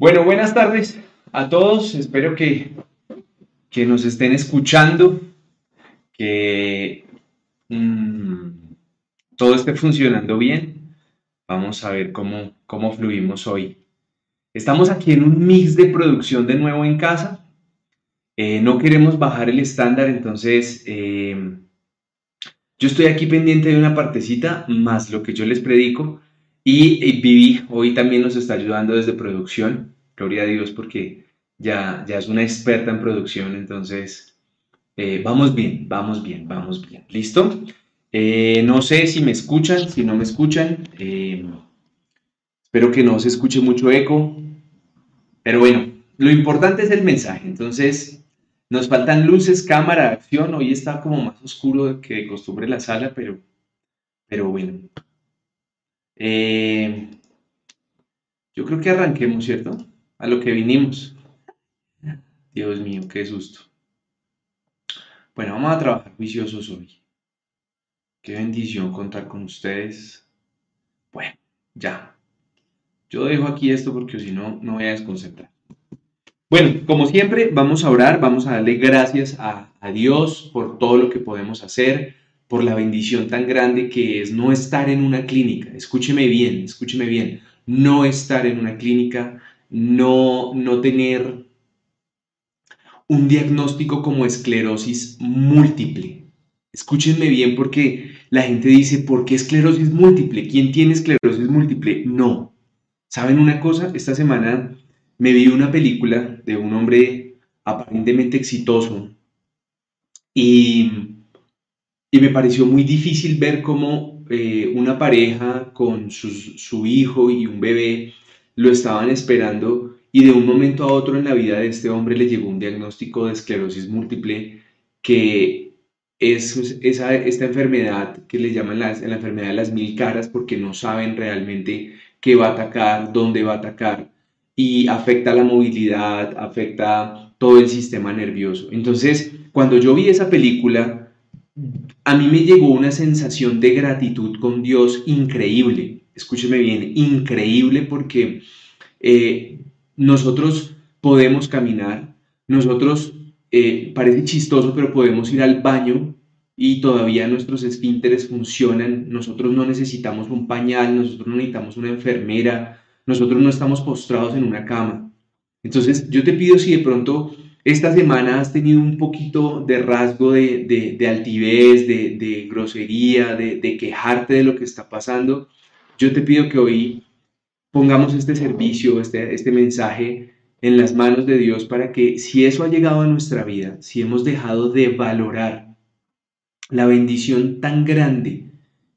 Bueno, buenas tardes a todos. Espero que, que nos estén escuchando, que mm, todo esté funcionando bien. Vamos a ver cómo, cómo fluimos hoy. Estamos aquí en un mix de producción de nuevo en casa. Eh, no queremos bajar el estándar, entonces eh, yo estoy aquí pendiente de una partecita más lo que yo les predico y, Vivi hoy también nos está ayudando desde producción. Gloria a Dios porque ya, ya es una experta en producción, entonces eh, vamos bien, vamos bien, vamos bien. ¿Listo? Eh, no sé si me escuchan, si no me escuchan. Eh, espero que no se escuche mucho eco. Pero bueno, lo importante es el mensaje. Entonces, nos faltan luces, cámara, acción. Hoy está como más oscuro que de costumbre la sala, pero, pero bueno. Eh, yo creo que arranquemos, ¿cierto? A lo que vinimos. Dios mío, qué susto. Bueno, vamos a trabajar juiciosos hoy. Qué bendición contar con ustedes. Bueno, ya. Yo dejo aquí esto porque si no, no voy a desconcentrar. Bueno, como siempre, vamos a orar, vamos a darle gracias a, a Dios por todo lo que podemos hacer, por la bendición tan grande que es no estar en una clínica. Escúcheme bien, escúcheme bien. No estar en una clínica, no, no tener un diagnóstico como esclerosis múltiple. Escúchenme bien porque la gente dice, ¿por qué esclerosis múltiple? ¿Quién tiene esclerosis múltiple? No. ¿Saben una cosa? Esta semana me vi una película de un hombre aparentemente exitoso y y me pareció muy difícil ver cómo eh, una pareja con su hijo y un bebé lo estaban esperando y de un momento a otro en la vida de este hombre le llegó un diagnóstico de esclerosis múltiple que es esa, esta enfermedad que le llaman la, la enfermedad de las mil caras porque no saben realmente qué va a atacar, dónde va a atacar y afecta la movilidad, afecta todo el sistema nervioso. Entonces, cuando yo vi esa película, a mí me llegó una sensación de gratitud con Dios increíble. Escúcheme bien, increíble porque eh, nosotros podemos caminar, nosotros, eh, parece chistoso, pero podemos ir al baño y todavía nuestros esfínteres funcionan, nosotros no necesitamos un pañal, nosotros no necesitamos una enfermera, nosotros no estamos postrados en una cama. Entonces, yo te pido si de pronto esta semana has tenido un poquito de rasgo de, altivez, de, grosería, de, quejarte de lo que está pasando, yo te pido que hoy pongamos este servicio, este, este mensaje en las manos de Dios para que si eso ha llegado a nuestra vida, si hemos dejado de valorar la bendición tan grande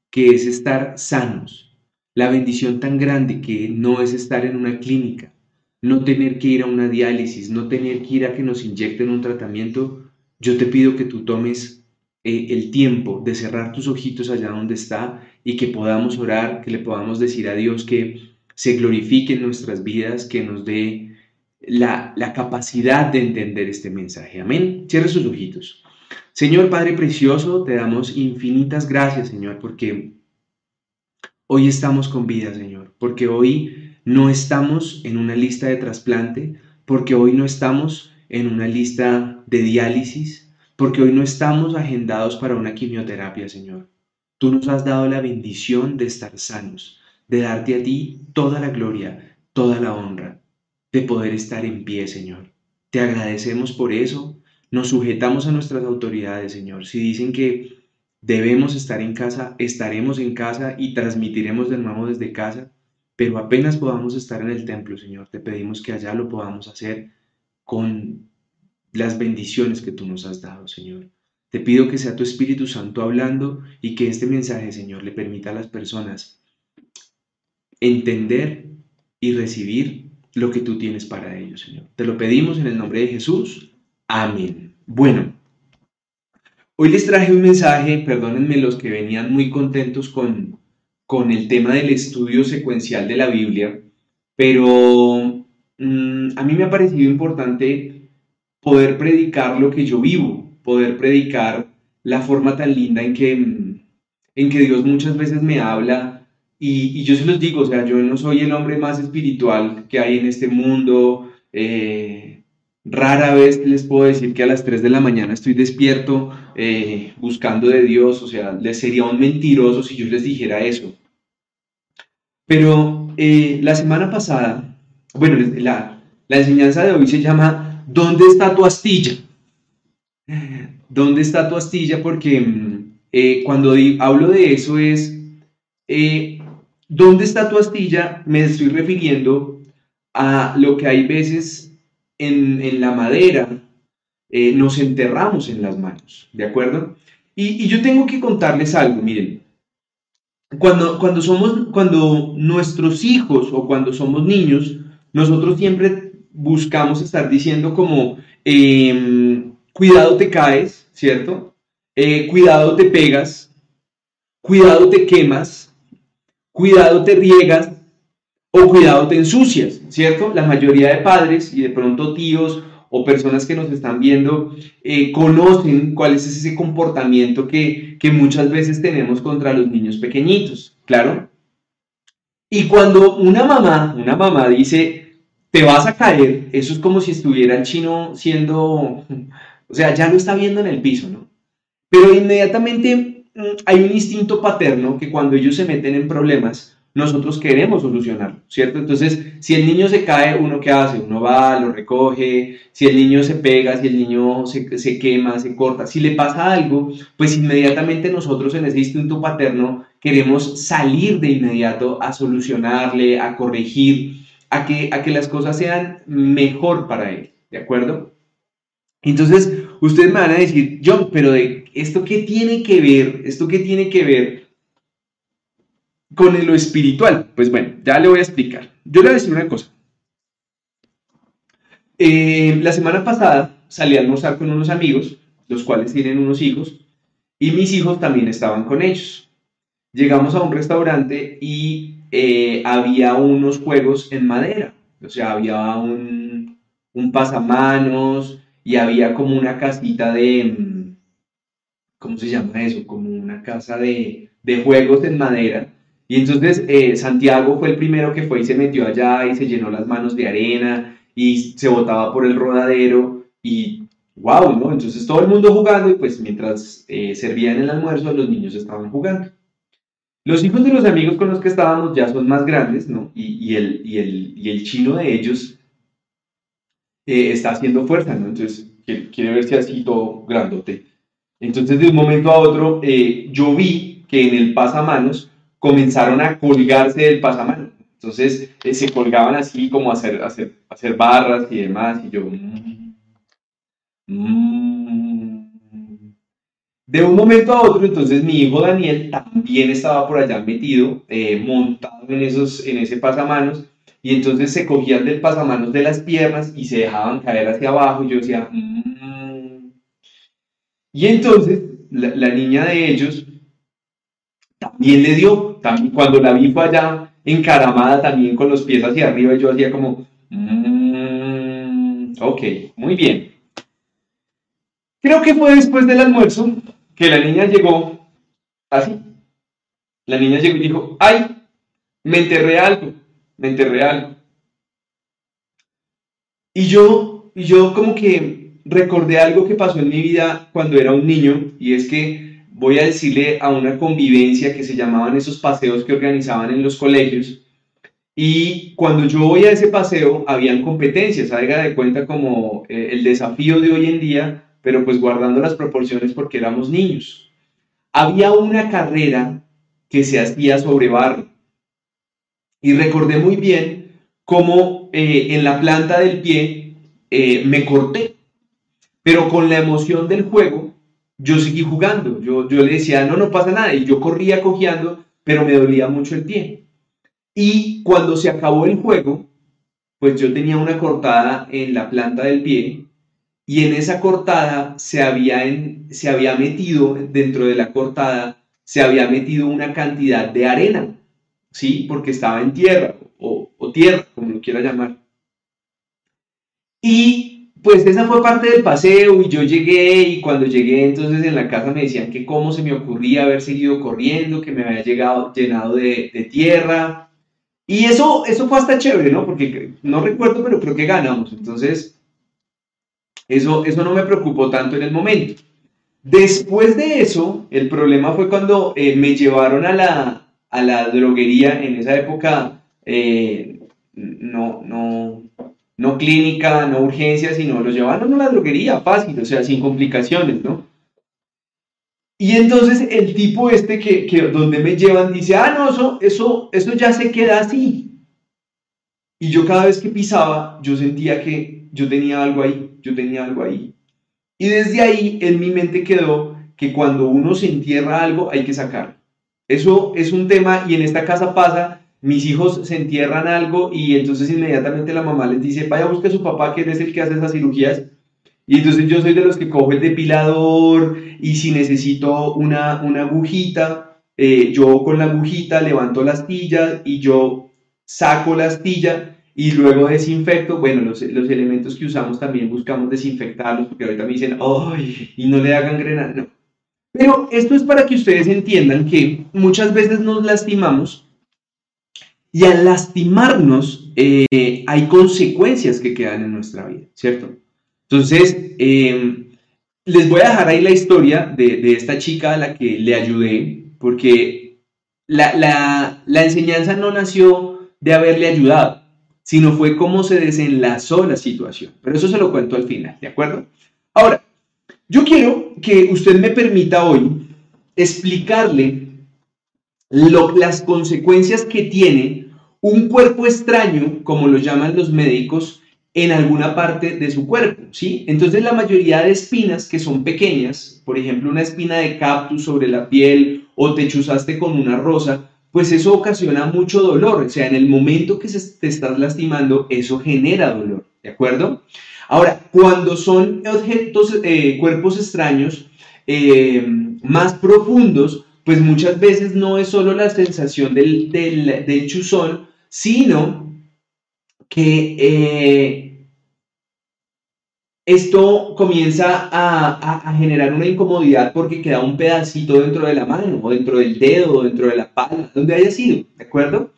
que es estar sanos, la bendición tan grande que no es estar en una clínica, no tener que ir a una diálisis, no tener que ir a que nos inyecten un tratamiento, yo te pido que tú tomes eh, el tiempo de cerrar tus ojitos allá donde está y que podamos orar, que le podamos decir a Dios que se glorifique en nuestras vidas, que nos dé la, la capacidad de entender este mensaje. Amén. Cierra sus ojitos. Señor Padre Precioso, te damos infinitas gracias, Señor, porque hoy estamos con vida, Señor, porque hoy no estamos en una lista de trasplante, porque hoy no estamos en una lista de diálisis, porque hoy no estamos agendados para una quimioterapia, Señor. Tú nos has dado la bendición de estar sanos, de darte a ti toda la gloria, toda la honra, de poder estar en pie, Señor. Te agradecemos por eso. Nos sujetamos a nuestras autoridades, Señor. Si dicen que debemos estar en casa, estaremos en casa y transmitiremos de nuevo desde casa pero apenas podamos estar en el templo, Señor, te pedimos que allá lo podamos hacer con las bendiciones que tú nos has dado, Señor. Te pido que sea tu Espíritu Santo hablando y que este mensaje, Señor, le permita a las personas entender y recibir lo que tú tienes para ellos, Señor. Te lo pedimos en el nombre de Jesús. Amén. Bueno, hoy les traje un mensaje, perdónenme los que venían muy contentos con, con el tema del estudio secuencial de la Biblia, pero mm, a mí me ha parecido importante poder predicar lo que yo vivo, poder predicar la forma tan linda en que, mm, en que Dios muchas veces me habla y, yo se los digo, o sea, yo no soy el hombre más espiritual que hay en este mundo. Eh, rara vez les puedo decir que a las 3 de la mañana estoy despierto eh, buscando de Dios, o sea, les sería un mentiroso si yo les dijera eso. Pero eh, la semana pasada, bueno, la, la enseñanza de hoy se llama ¿Dónde está tu astilla? ¿Dónde está tu astilla? Porque mm, cuando hablo de eso es ¿Dónde está tu astilla? Me estoy refiriendo a lo que hay veces en, la madera eh, nos enterramos en las manos, ¿de acuerdo? Y, yo tengo que contarles algo, miren, cuando, cuando, somos, cuando nuestros hijos o cuando somos niños, nosotros siempre buscamos estar diciendo como, em, cuidado te caes, ¿cierto? Eh, cuidado te pegas, cuidado te quemas, cuidado te riegas o cuidado te ensucias, ¿cierto? La mayoría de padres y de pronto tíos o personas que nos están viendo eh, conocen cuál es ese comportamiento que, que muchas veces tenemos contra los niños pequeñitos, ¿claro? Y cuando una mamá, una mamá dice, te vas a caer, eso es como si estuviera el chino siendo, o sea, ya lo está viendo en el piso, ¿no? Pero inmediatamente Mm, hay un instinto paterno que cuando ellos se meten en problemas, nosotros queremos solucionarlo, ¿cierto? Entonces, si el niño se cae, ¿uno qué hace? Uno va, lo recoge, si el niño se pega, si el niño se, se quema, se corta, si le pasa algo, pues inmediatamente nosotros en ese instinto paterno queremos salir de inmediato a solucionarle, a corregir, a que, a que las cosas sean mejor para él, ¿de acuerdo? Entonces, ustedes me van a decir, John, pero ¿esto qué tiene que ver? ¿Esto qué tiene que ver con lo espiritual? Pues bueno, ya le voy a explicar. Yo le voy a decir una cosa. Eh, la semana pasada salí a almorzar con unos amigos, los cuales tienen unos hijos, y mis hijos también estaban con ellos. Llegamos a un restaurante y eh, había unos juegos en madera, o sea, había un, un pasamanos y había como una casita de, ¿cómo se llama eso? Como una casa de, juegos en madera. Y entonces eh, Santiago fue el primero que fue y se metió allá y se llenó las manos de arena y se botaba por el rodadero y wow, ¿no? Entonces todo el mundo jugando y pues mientras eh, servían el almuerzo los niños estaban jugando. Los hijos de los amigos con los que estábamos ya son más grandes, ¿no? Y, el, y, el, chino de ellos eh, está haciendo fuerza, ¿no? Entonces quiere, quiere verse así todo grandote. Entonces, de un momento a otro, eh, yo vi que en el pasamanos comenzaron a colgarse del pasamanos. Entonces, eh, se colgaban así como hacer, hacer, hacer barras y demás. Y yo... Mm, de un momento a otro, entonces mi hijo Daniel también estaba por allá metido, eh, montado en, esos, en ese pasamanos, y entonces se cogían del pasamanos de las piernas y se dejaban caer hacia abajo. Y yo decía, y entonces la, niña de ellos también le dio, también, cuando la vi fue allá encaramada también con los pies hacia arriba yo hacía como, mm, ok, muy bien. Creo que fue después del almuerzo que la niña llegó así. La niña llegó y dijo, ay, me enterré algo, me enterré algo. Y yo, y yo como que recordé algo que pasó en mi vida cuando era un niño y es que voy a decirle a una convivencia que se llamaban esos paseos que organizaban en los colegios. Y cuando yo voy a ese paseo habían competencias, haga de cuenta como eh, el desafío de hoy en día, pero pues guardando las proporciones porque éramos niños. Había una carrera que se hacía sobre barro. Y recordé muy bien cómo eh, en la planta del pie eh, me corté. Pero con la emoción del juego, yo seguí jugando. Yo, yo le decía, no, no pasa nada. Y yo corría cojeando, pero me dolía mucho el pie. Y cuando se acabó el juego, pues yo tenía una cortada en la planta del pie y en esa cortada se había, se había metido, dentro de la cortada, se había metido una cantidad de arena, ¿sí? Porque estaba en tierra o tierra, como lo quiera llamar. Y pues esa fue parte del paseo y yo llegué y cuando llegué entonces en la casa me decían que cómo se me ocurría haber seguido corriendo, que me había llegado llenado de, tierra. Y eso, eso fue hasta chévere, ¿no? Porque no recuerdo, pero creo que ganamos. Entonces, eso, eso no me preocupó tanto en el momento. Después de eso, el problema fue cuando eh, me llevaron a la, a la droguería. En esa época, eh, no, no, no clínica, no urgencia, sino lo llevaron a la droguería, fácil, o sea, sin complicaciones, ¿no? Y entonces el tipo este que, que donde me llevan dice, ah, no, eso, eso, eso ya se queda así. Y yo cada vez que pisaba, yo sentía que yo tenía algo ahí, yo tenía algo ahí. Y desde ahí en mi mente quedó que cuando uno se entierra algo hay que sacarlo. Eso es un tema y en esta casa pasa mis hijos se entierran algo y entonces inmediatamente la mamá les dice, vaya busque a su papá que es el que hace esas cirugías. Y entonces yo soy de los que cojo el depilador y si necesito una, una agujita, eh, yo con la agujita levanto la astilla y yo saco la astilla y luego desinfecto. Bueno, los, los elementos que usamos también buscamos desinfectarlos porque ahorita me dicen, ¡ay! Y no le hagan grena. No. Pero esto es para que ustedes entiendan que muchas veces nos lastimamos y al lastimarnos, eh, hay consecuencias que quedan en nuestra vida, ¿cierto? Entonces, em, les voy a dejar ahí la historia de, esta chica a la que le ayudé, porque la, la enseñanza no nació de haberle ayudado, sino fue cómo se desenlazó la situación. Pero eso se lo cuento al final, ¿de acuerdo? Ahora, yo quiero que usted me permita hoy explicarle las consecuencias que tiene un cuerpo extraño, como lo llaman los médicos, en alguna parte de su cuerpo, ¿sí? Entonces la mayoría de espinas que son pequeñas, por ejemplo una espina de cactus sobre la piel o te chuzaste con una rosa, pues eso ocasiona mucho dolor, o sea, en el momento que se te estás lastimando, eso genera dolor, ¿de acuerdo? Ahora, cuando son objetos, eh, cuerpos extraños eh, más profundos, pues muchas veces no es solo la sensación del, del, chuzón, sino que eh, esto comienza a, generar una incomodidad porque queda un pedacito dentro de la mano, o dentro del dedo, o dentro de la palma, donde haya sido, ¿de acuerdo?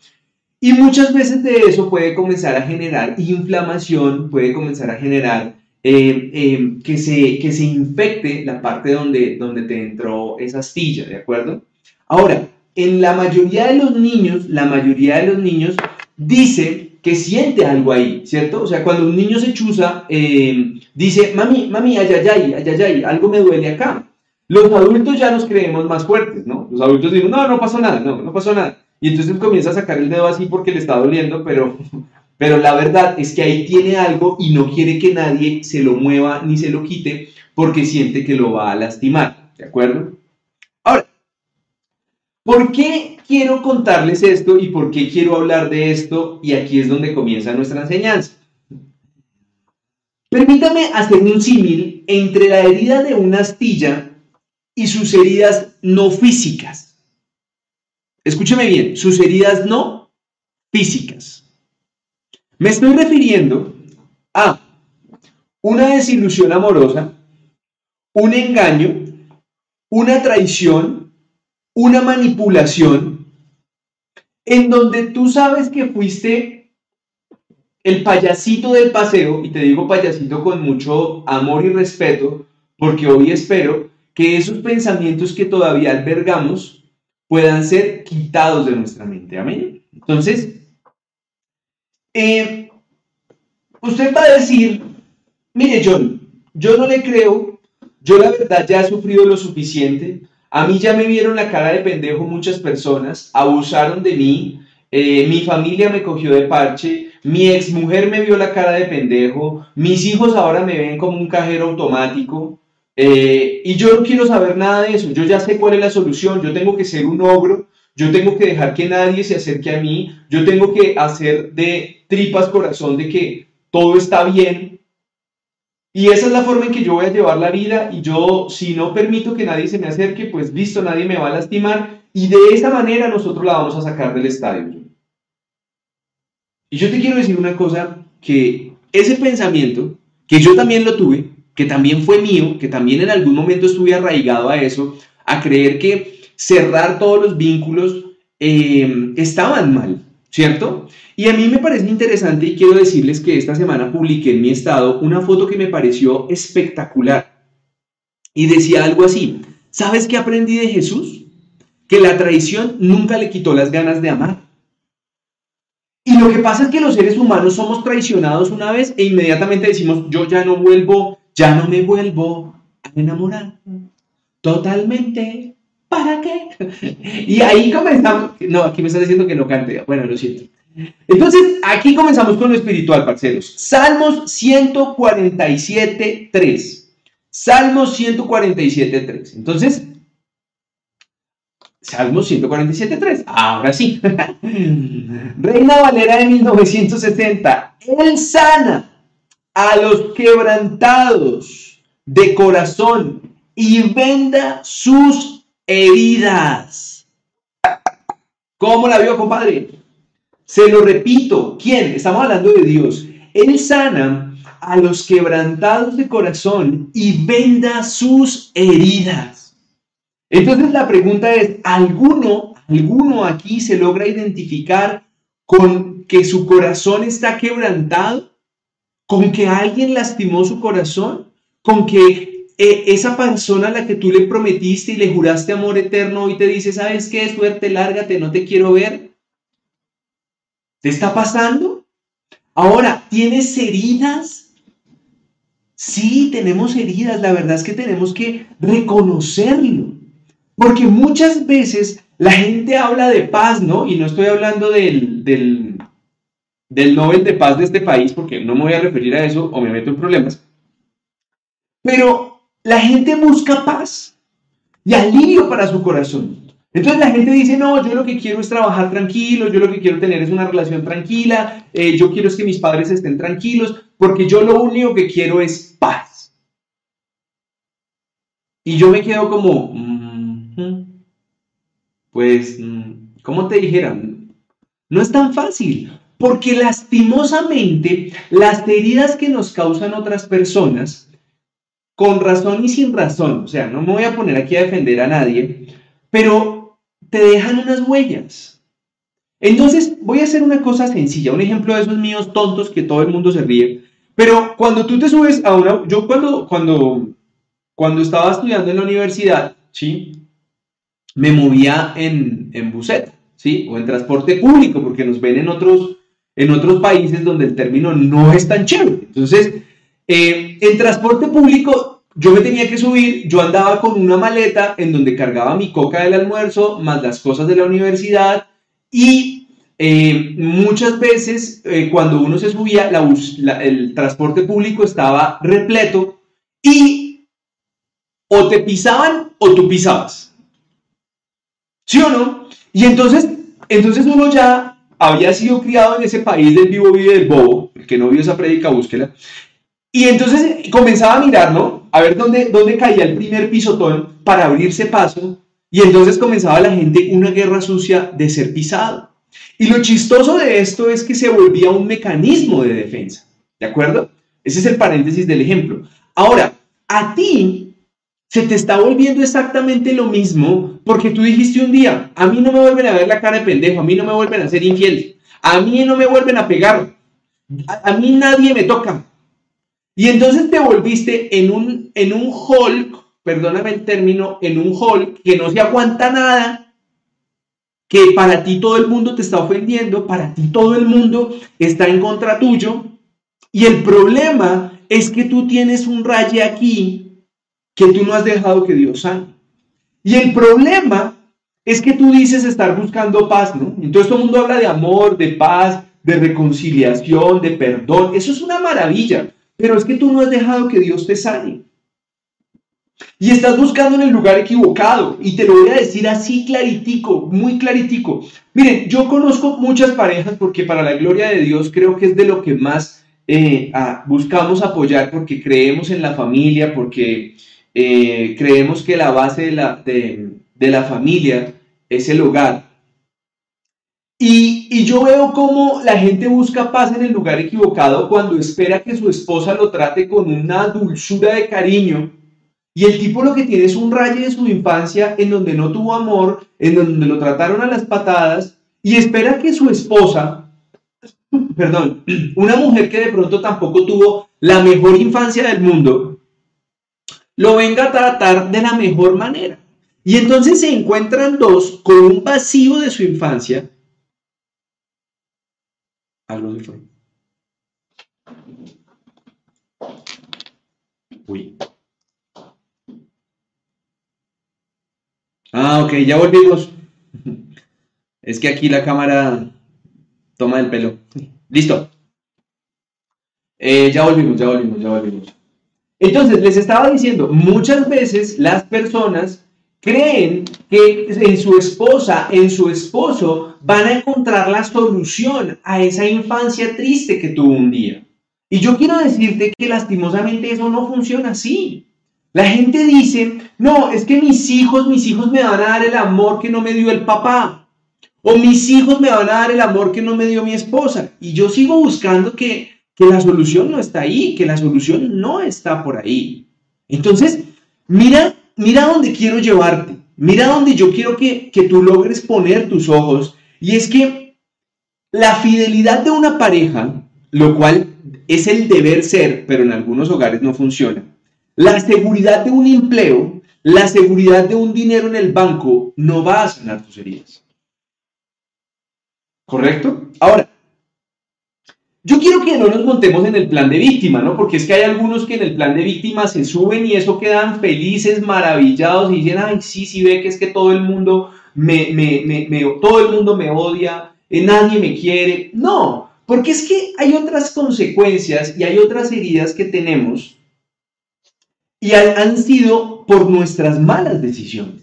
Y muchas veces de eso puede comenzar a generar inflamación, puede comenzar a generar eh, eh, que, se, que se infecte la parte donde, donde te entró esa astilla, ¿de acuerdo? Ahora, en la mayoría de los niños, la mayoría de los niños dice que siente algo ahí, ¿cierto? O sea, cuando un niño se chuza, eh, dice, mami, mami, ayayay, ayayay, algo me duele acá. Los adultos ya nos creemos más fuertes, ¿no? Los adultos dicen, no, no pasó nada, no, no pasó nada. Y entonces comienza a sacar el dedo así porque le está doliendo, pero pero la verdad es que ahí tiene algo y no quiere que nadie se lo mueva ni se lo quite porque siente que lo va a lastimar. ¿De acuerdo? Ahora, ¿por qué quiero contarles esto y por qué quiero hablar de esto? Y aquí es donde comienza nuestra enseñanza. Permítame hacer un símil entre la herida de una astilla y sus heridas no físicas. Escúcheme bien, sus heridas no físicas. Me estoy refiriendo a una desilusión amorosa, un engaño, una traición, una manipulación, en donde tú sabes que fuiste el payasito del paseo, y te digo payasito con mucho amor y respeto, porque hoy espero que esos pensamientos que todavía albergamos puedan ser quitados de nuestra mente. Amén. Entonces, eh, usted va a decir, mire John, yo no le creo, yo la verdad ya he sufrido lo suficiente, a mí ya me vieron la cara de pendejo muchas personas, abusaron de mí, eh, mi familia me cogió de parche, mi exmujer me vio la cara de pendejo, mis hijos ahora me ven como un cajero automático, eh, y yo no quiero saber nada de eso, yo ya sé cuál es la solución, yo tengo que ser un ogro, yo tengo que dejar que nadie se acerque a mí, yo tengo que hacer de tripas corazón de que todo está bien. Y esa es la forma en que yo voy a llevar la vida y yo si no permito que nadie se me acerque, pues listo, nadie me va a lastimar y de esa manera nosotros la vamos a sacar del estadio. Y yo te quiero decir una cosa, que ese pensamiento que yo también lo tuve, que también fue mío, que también en algún momento estuve arraigado a eso, a creer que cerrar todos los vínculos eh, estaban mal, ¿cierto? Y a mí me parece interesante y quiero decirles que esta semana publiqué en mi estado una foto que me pareció espectacular y decía algo así, ¿sabes qué aprendí de Jesús? Que la traición nunca le quitó las ganas de amar. Y lo que pasa es que los seres humanos somos traicionados una vez e inmediatamente decimos, yo ya no vuelvo, ya no me vuelvo a enamorar. Totalmente. ¿Para qué? Y ahí comenzamos. No, aquí me está diciendo que no cante. Bueno, lo siento. Entonces, aquí comenzamos con lo espiritual, parceros. Salmos 147, 3. Salmos 147, 3. Entonces, Salmos 147.3. Ahora sí. Reina Valera de 1970. Él sana a los quebrantados de corazón y venda sus heridas. ¿Cómo la vio, compadre? Se lo repito. ¿Quién? Estamos hablando de Dios. Él sana a los quebrantados de corazón y venda sus heridas. Entonces la pregunta es, ¿alguno, alguno aquí se logra identificar con que su corazón está quebrantado? ¿Con que alguien lastimó su corazón? ¿Con que eh, esa persona a la que tú le prometiste y le juraste amor eterno hoy te dice, ¿sabes qué? Suerte, lárgate, no te quiero ver. ¿Te está pasando? Ahora, ¿tienes heridas? Sí, tenemos heridas. La verdad es que tenemos que reconocerlo. Porque muchas veces la gente habla de paz, ¿no? Y no estoy hablando del, del, del Nobel de Paz de este país, porque no me voy a referir a eso o me meto en problemas. Pero la gente busca paz y alivio para su corazón. Entonces la gente dice, no, yo lo que quiero es trabajar tranquilo, yo lo que quiero tener es una relación tranquila, eh, yo quiero es que mis padres estén tranquilos, porque yo lo único que quiero es paz. Y yo me quedo como, pues, ¿cómo te dijeran? No es tan fácil, porque lastimosamente las heridas que nos causan otras personas, con razón y sin razón, o sea, no me voy a poner aquí a defender a nadie, pero te dejan unas huellas. Entonces, voy a hacer una cosa sencilla, un ejemplo de esos míos tontos que todo el mundo se ríe, pero cuando tú te subes a una, yo cuando, cuando, cuando estaba estudiando en la universidad, ¿sí? me movía en, en buseta, ¿sí? O en transporte público, porque nos ven en otros, en otros países donde el término no es tan chévere. Entonces, eh, en transporte público yo me tenía que subir, yo andaba con una maleta en donde cargaba mi coca del almuerzo, más las cosas de la universidad y eh, muchas veces eh, cuando uno se subía, el transporte público estaba repleto y o te pisaban o tú pisabas. ¿Sí o no? Y entonces, entonces uno ya había sido criado en ese país del vivo vive del bobo, el que no vio esa prédica, búsquela. Y entonces comenzaba a mirar, ¿no? A ver dónde, dónde caía el primer pisotón para abrirse paso. Y entonces comenzaba la gente una guerra sucia de ser pisado. Y lo chistoso de esto es que se volvía un mecanismo de defensa. ¿De acuerdo? Ese es el paréntesis del ejemplo. Ahora, a ti se te está volviendo exactamente lo mismo porque tú dijiste un día, a mí no me vuelven a ver la cara de pendejo, a mí no me vuelven a ser infiel, a mí no me vuelven a pegar, a, mí nadie me toca. Y entonces te volviste en un, en un Hulk, perdóname el término, en un Hulk que no se aguanta nada, que para ti todo el mundo te está ofendiendo, para ti todo el mundo está en contra tuyo. Y el problema es que tú tienes un raye aquí que tú no has dejado que Dios sane. Y el problema es que tú dices estar buscando paz, ¿no? Entonces todo el mundo habla de amor, de paz, de reconciliación, de perdón. Eso es una maravilla, pero es que tú no has dejado que Dios te sane. Y estás buscando en el lugar equivocado. Y te lo voy a decir así claritico, muy claritico. Miren, yo conozco muchas parejas porque para la gloria de Dios creo que es de lo que más eh, buscamos apoyar porque creemos en la familia, porque eh, creemos que la base de la, de, la familia es el hogar. Y, yo veo cómo la gente busca paz en el lugar equivocado cuando espera que su esposa lo trate con una dulzura de cariño. Y el tipo lo que tiene es un rayo de su infancia en donde no tuvo amor, en donde lo trataron a las patadas, y espera que su esposa, perdón, una mujer que de pronto tampoco tuvo la mejor infancia del mundo, lo venga a tratar de la mejor manera. Y entonces se encuentran dos con un vacío de su infancia. Algo fue. Uy. Ah, ok, ya volvimos. Es que aquí la cámara toma el pelo. Listo. Eh, ya volvimos, ya volvimos, ya volvimos. Entonces, les estaba diciendo, muchas veces las personas creen que en su esposa, en su esposo, van a encontrar la solución a esa infancia triste que tuvo un día. Y yo quiero decirte que lastimosamente eso no funciona así. La gente dice, no, es que mis hijos, mis hijos me van a dar el amor que no me dio el papá. O mis hijos me van a dar el amor que no me dio mi esposa. Y yo sigo buscando que, que la solución no está ahí, que la solución no está por ahí. Entonces, mira, mira dónde quiero llevarte. Mira dónde yo quiero que, que tú logres poner tus ojos. Y es que la fidelidad de una pareja, lo cual es el deber ser, pero en algunos hogares no funciona la seguridad de un empleo, la seguridad de un dinero en el banco no va a sanar tus heridas. ¿Correcto? Ahora, yo quiero que no nos montemos en el plan de víctima, ¿no? Porque es que hay algunos que en el plan de víctima se suben y eso quedan felices, maravillados y dicen, ay, sí, sí, ve que es que todo el mundo me, me, me, todo el mundo me odia, eh, nadie me quiere. No, porque es que hay otras consecuencias y hay otras heridas que tenemos y han sido por nuestras malas decisiones.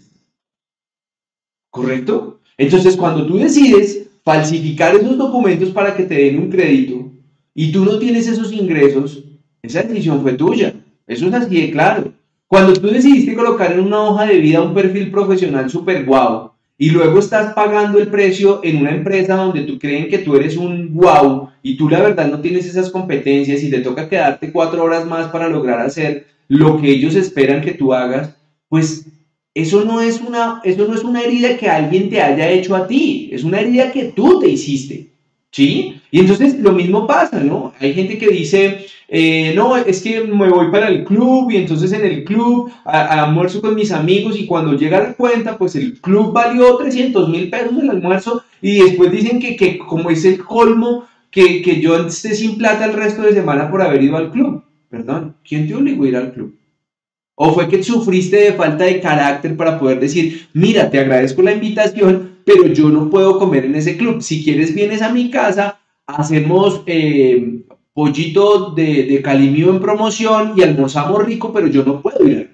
¿Correcto? Entonces, cuando tú decides falsificar esos documentos para que te den un crédito y tú no tienes esos ingresos, esa decisión fue tuya. Eso es así de claro. Cuando tú decidiste colocar en una hoja de vida un perfil profesional súper guau y luego estás pagando el precio en una empresa donde tú creen que tú eres un guau y tú la verdad no tienes esas competencias y te toca quedarte cuatro horas más para lograr hacer lo que ellos esperan que tú hagas, pues eso no es una, eso no es una herida que alguien te haya hecho a ti, es una herida que tú te hiciste. ¿Sí? Y entonces lo mismo pasa, ¿no? Hay gente que dice, eh, no, es que me voy para el club y entonces en el club almuerzo con mis amigos y cuando llega la cuenta, pues el club valió 300 mil pesos el almuerzo y después dicen que, que como es el colmo, que, que yo esté sin plata el resto de semana por haber ido al club. Perdón, ¿quién te obligó a ir al club? ¿O fue que sufriste de falta de carácter para poder decir, mira, te agradezco la invitación, pero yo no puedo comer en ese club? Si quieres, vienes a mi casa, hacemos eh, pollito de, de calimío en promoción y almorzamos rico, pero yo no puedo ir.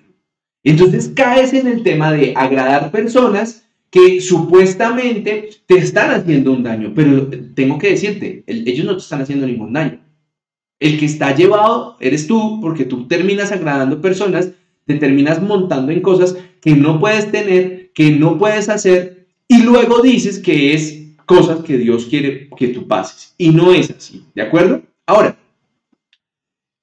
Entonces caes en el tema de agradar personas que supuestamente te están haciendo un daño, pero tengo que decirte, ellos no te están haciendo ningún daño. El que está llevado eres tú porque tú terminas agradando personas, te terminas montando en cosas que no puedes tener, que no puedes hacer y luego dices que es cosas que Dios quiere que tú pases. Y no es así, ¿de acuerdo? Ahora,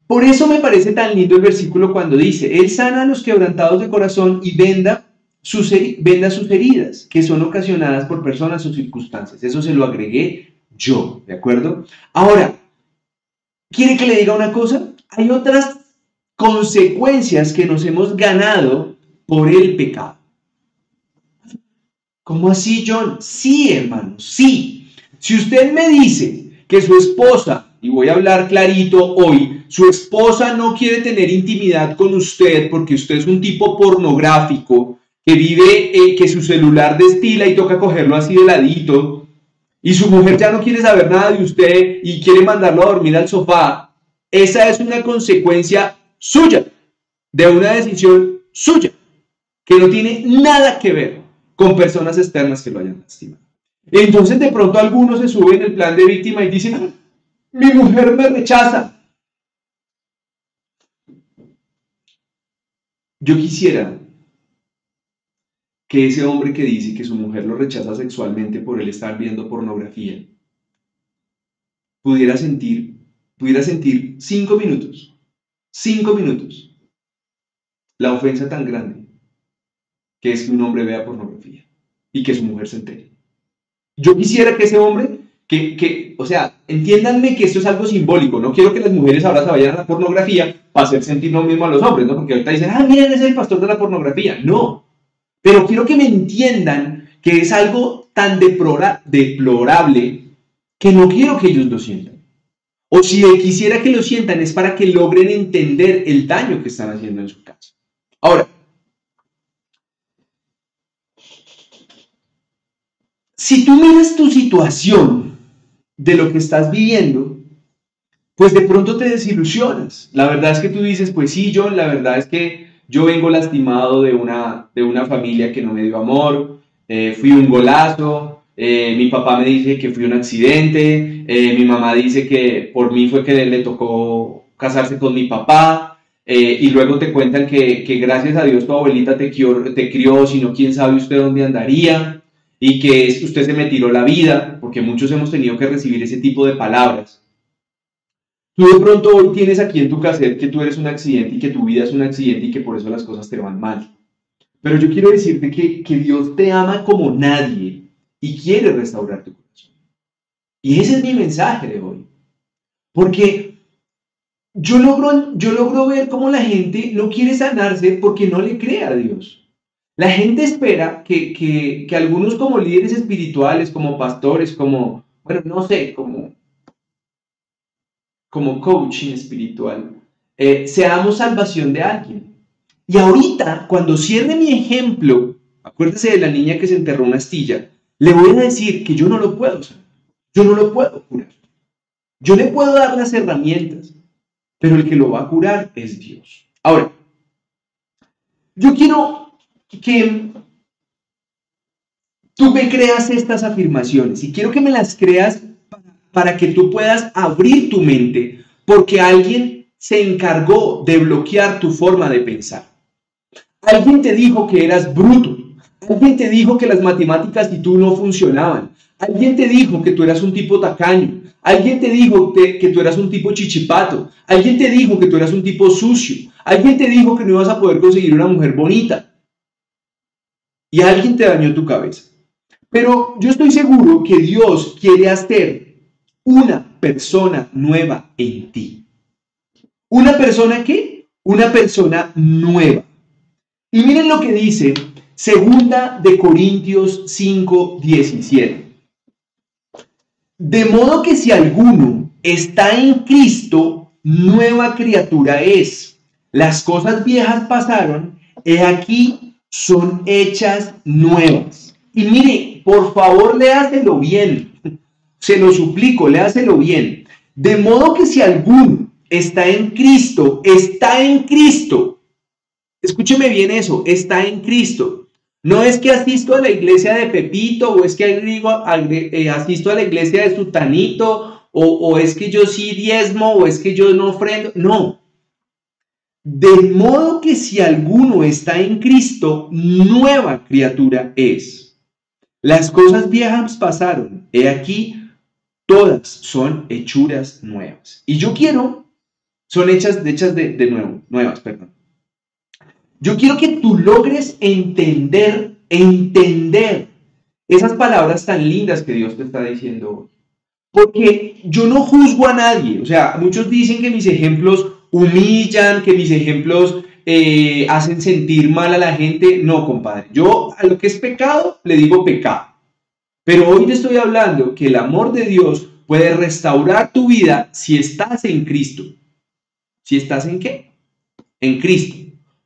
por eso me parece tan lindo el versículo cuando dice, Él sana a los quebrantados de corazón y venda sus, venda sus heridas que son ocasionadas por personas o circunstancias. Eso se lo agregué yo, ¿de acuerdo? Ahora, ¿Quiere que le diga una cosa? Hay otras consecuencias que nos hemos ganado por el pecado. ¿Cómo así, John? Sí, hermano, sí. Si usted me dice que su esposa, y voy a hablar clarito hoy, su esposa no quiere tener intimidad con usted porque usted es un tipo pornográfico que vive, eh, que su celular destila y toca cogerlo así de ladito, y su mujer ya no quiere saber nada de usted y quiere mandarlo a dormir al sofá, esa es una consecuencia suya, de una decisión suya, que no tiene nada que ver con personas externas que lo hayan lastimado. Entonces de pronto algunos se suben en el plan de víctima y dicen, mi mujer me rechaza. Yo quisiera que ese hombre que dice que su mujer lo rechaza sexualmente por él estar viendo pornografía pudiera sentir, pudiera sentir cinco minutos, cinco minutos, la ofensa tan grande que es que un hombre vea pornografía y que su mujer se entere. Yo quisiera que ese hombre, que, que, o sea, entiéndanme que esto es algo simbólico, no quiero que las mujeres ahora se vayan a la pornografía para hacer sentir lo mismo a los hombres, ¿no? Porque ahorita dicen, ah, miren, es el pastor de la pornografía. No, pero quiero que me entiendan que es algo tan deplorable que no quiero que ellos lo sientan. O si quisiera que lo sientan es para que logren entender el daño que están haciendo en su casa. Ahora, si tú miras tu situación de lo que estás viviendo, pues de pronto te desilusionas. La verdad es que tú dices, pues sí, yo, la verdad es que yo vengo lastimado de una, de una familia que no me dio amor, eh, fui un golazo, eh, mi papá me dice que fui un accidente, eh, mi mamá dice que por mí fue que le tocó casarse con mi papá, y luego te cuentan que, que, gracias a Dios tu abuelita te crió, te crió, si no, quién sabe usted dónde andaría, y que es, usted se me tiró la vida, porque muchos hemos tenido que recibir ese tipo de palabras. Tú de pronto hoy tienes aquí en tu cassette que tú eres un accidente y que tu vida es un accidente y que por eso las cosas te van mal. Pero yo quiero decirte que, que Dios te ama como nadie y quiere restaurar tu corazón. Y ese es mi mensaje de hoy. Porque yo logro, yo logro ver cómo la gente no quiere sanarse porque no le cree a Dios. La gente espera que, que, que algunos como líderes espirituales, como pastores, como, bueno, no sé, como como coaching espiritual, eh, seamos salvación de alguien. Y ahorita, cuando cierre mi ejemplo, acuérdese de la niña que se enterró una astilla, le voy a decir que yo no lo puedo hacer, yo no lo puedo curar. Yo le puedo dar las herramientas, pero el que lo va a curar es Dios. Ahora, yo quiero que tú me creas estas afirmaciones y quiero que me las creas para que tú puedas abrir tu mente, porque alguien se encargó de bloquear tu forma de pensar. Alguien te dijo que eras bruto. Alguien te dijo que las matemáticas y tú no funcionaban. Alguien te dijo que tú eras un tipo tacaño. Alguien te dijo que, que, tú eras un tipo chichipato. Alguien te dijo que tú eras un tipo sucio. Alguien te dijo que no ibas a poder conseguir una mujer bonita. Y alguien te dañó tu cabeza. Pero yo estoy seguro que Dios quiere hacer una persona nueva en ti. ¿Una persona qué? Una persona nueva. Y miren lo que dice Segunda de Corintios 5, 17. De modo que si alguno está en Cristo, nueva criatura es. Las cosas viejas pasaron, he aquí son hechas nuevas. Y mire, por favor, léaselo bien. Se lo suplico, léaselo bien. De modo que si alguno está en Cristo, está en Cristo. Escúcheme bien eso, está en Cristo. No es que asisto a la iglesia de Pepito o es que eh, asisto a la iglesia de Sutanito o, o es que yo sí diezmo o es que yo no ofrendo. No. De modo que si alguno está en Cristo, nueva criatura es. Las cosas viejas pasaron. He aquí, Todas son hechuras nuevas. Y yo quiero, son hechas, hechas de, de nuevo, nuevas, perdón. Yo quiero que tú logres entender, entender esas palabras tan lindas que Dios te está diciendo hoy. Porque yo no juzgo a nadie. O sea, muchos dicen que mis ejemplos humillan, que mis ejemplos eh, hacen sentir mal a la gente. No, compadre. Yo a lo que es pecado le digo pecado. Pero hoy te estoy hablando que el amor de Dios puede restaurar tu vida si estás en Cristo. ¿Si estás en qué? En Cristo.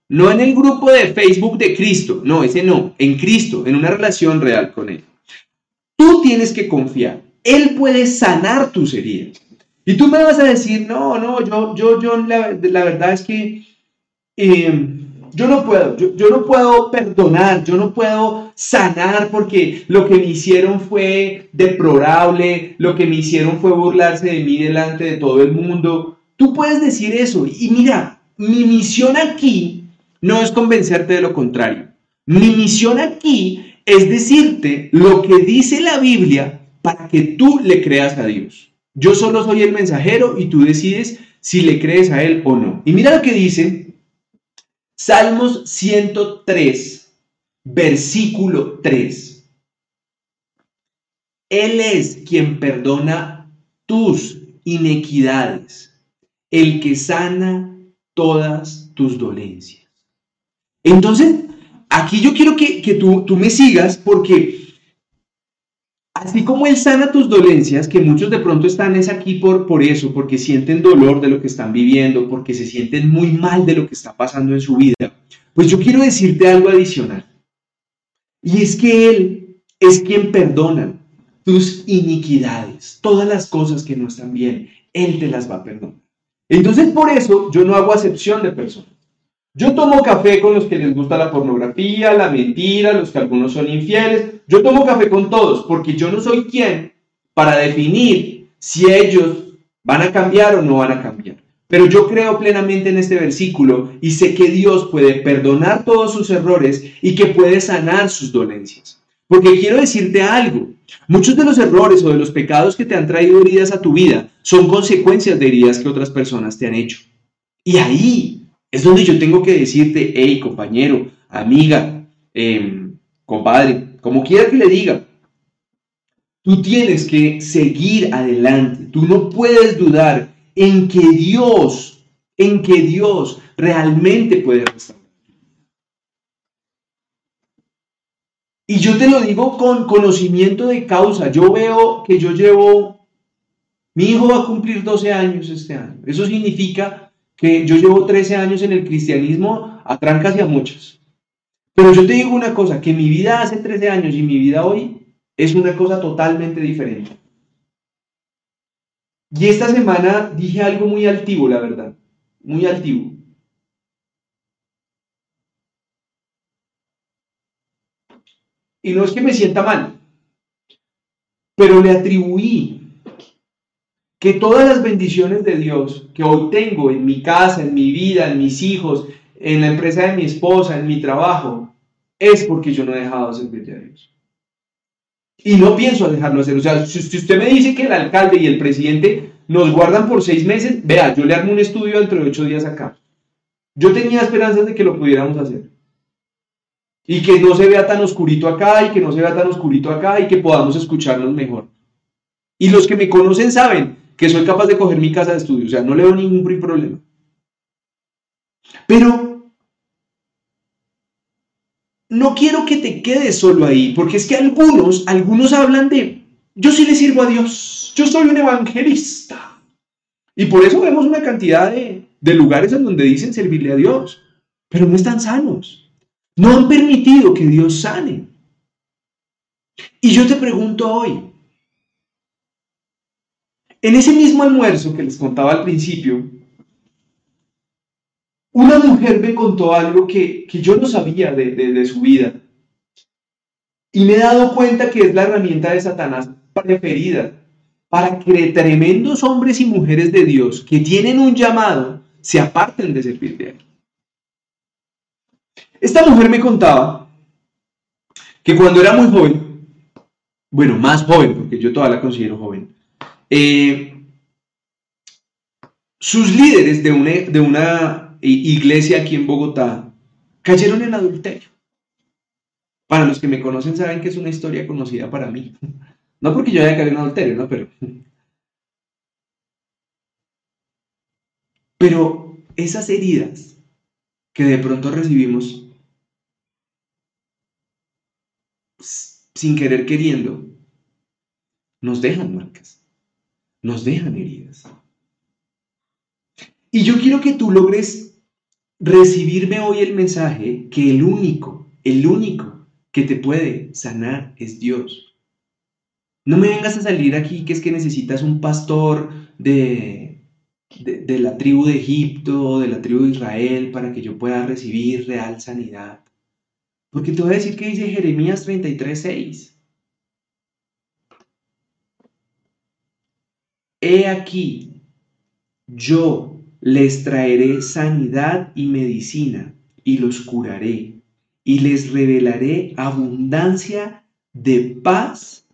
No en el grupo de Facebook de Cristo, no, ese no, en Cristo, en una relación real con Él. Tú tienes que confiar. Él puede sanar tus heridas. Y tú me vas a decir, no, no, yo, yo, yo, la, verdad es que eh, yo no puedo, yo, no puedo perdonar, yo no puedo sanar porque lo que me hicieron fue deplorable, lo que me hicieron fue burlarse de mí delante de todo el mundo. Tú puedes decir eso y mira, mi misión aquí no es convencerte de lo contrario. Mi misión aquí es decirte lo que dice la Biblia para que tú le creas a Dios. Yo solo soy el mensajero y tú decides si le crees a Él o no. Y mira lo que dice Salmos 103, versículo 3. Él es quien perdona tus inequidades, el que sana todas tus dolencias. Entonces, aquí yo quiero que, tú, tú me sigas porque así como Él sana tus dolencias, que muchos de pronto están es aquí por, por eso, porque sienten dolor de lo que están viviendo, porque se sienten muy mal de lo que está pasando en su vida, pues yo quiero decirte algo adicional. Y es que Él es quien perdona tus iniquidades, todas las cosas que no están bien, Él te las va a perdonar. Entonces por eso yo no hago acepción de personas. Yo tomo café con los que les gusta la pornografía, la mentira, los que algunos son infieles. Yo tomo café con todos porque yo no soy quien para definir si ellos van a cambiar o no van a cambiar. Pero yo creo plenamente en este versículo y sé que Dios puede perdonar todos sus errores y que puede sanar sus dolencias. Porque quiero decirte algo, muchos de los errores o de los pecados que te han traído heridas a tu vida son consecuencias de heridas que otras personas te han hecho. Y ahí es donde yo tengo que decirte, hey, compañero, amiga, em, compadre, como quiera que le diga, tú tienes que seguir adelante. Tú no puedes dudar en que Dios, en que Dios realmente puede restaurar. Y yo te lo digo con conocimiento de causa. Yo veo que yo llevo, mi hijo va a cumplir 12 años este año. Eso significa que yo llevo 13 años en el cristianismo a trancas y a muchas. Pero yo te digo una cosa, que mi vida hace 13 años y mi vida hoy es una cosa totalmente diferente. Y esta semana dije algo muy altivo, la verdad, muy altivo. Y no es que me sienta mal, pero le atribuí que todas las bendiciones de Dios que hoy tengo en mi casa, en mi vida, en mis hijos, en la empresa de mi esposa, en mi trabajo, es porque yo no he dejado de servirle a Dios. Y no pienso dejarlo hacer. O sea, si usted me dice que el alcalde y el presidente nos guardan por seis meses, vea, yo le armo un estudio dentro de ocho días acá. Yo tenía esperanzas de que lo pudiéramos hacer. Y que no se vea tan oscurito acá y que no se vea tan oscurito acá y que podamos escucharnos mejor. Y los que me conocen saben que soy capaz de coger mi casa de estudio, o sea, no le veo ningún problema. Pero no quiero que te quedes solo ahí, porque es que algunos, algunos hablan de, yo sí le sirvo a Dios, yo soy un evangelista. Y por eso vemos una cantidad de, de lugares en donde dicen servirle a Dios, pero no están sanos. No han permitido que Dios sane. Y yo te pregunto hoy, en ese mismo almuerzo que les contaba al principio, una mujer me contó algo que, yo no sabía de, de su vida. Y me he dado cuenta que es la herramienta de Satanás preferida para que tremendos hombres y mujeres de Dios que tienen un llamado se aparten de servir de él. Esta mujer me contaba que cuando era muy joven, bueno, más joven, porque yo todavía la considero joven, eh, sus líderes de una, iglesia aquí en Bogotá cayeron en adulterio. Para los que me conocen saben que es una historia conocida para mí. No porque yo haya caído en adulterio, ¿no? Pero, pero esas heridas que de pronto recibimos sin querer queriendo, nos dejan marcas nos dejan heridas. Y yo quiero que tú logres recibirme hoy el mensaje que el único, el único que te puede sanar es Dios. No me vengas a salir aquí que es que necesitas un pastor de, de, la tribu de Egipto o de la tribu de Israel para que yo pueda recibir real sanidad. Porque te voy a decir que dice Jeremías 33, He aquí, yo les traeré sanidad y medicina y los curaré y les revelaré abundancia de paz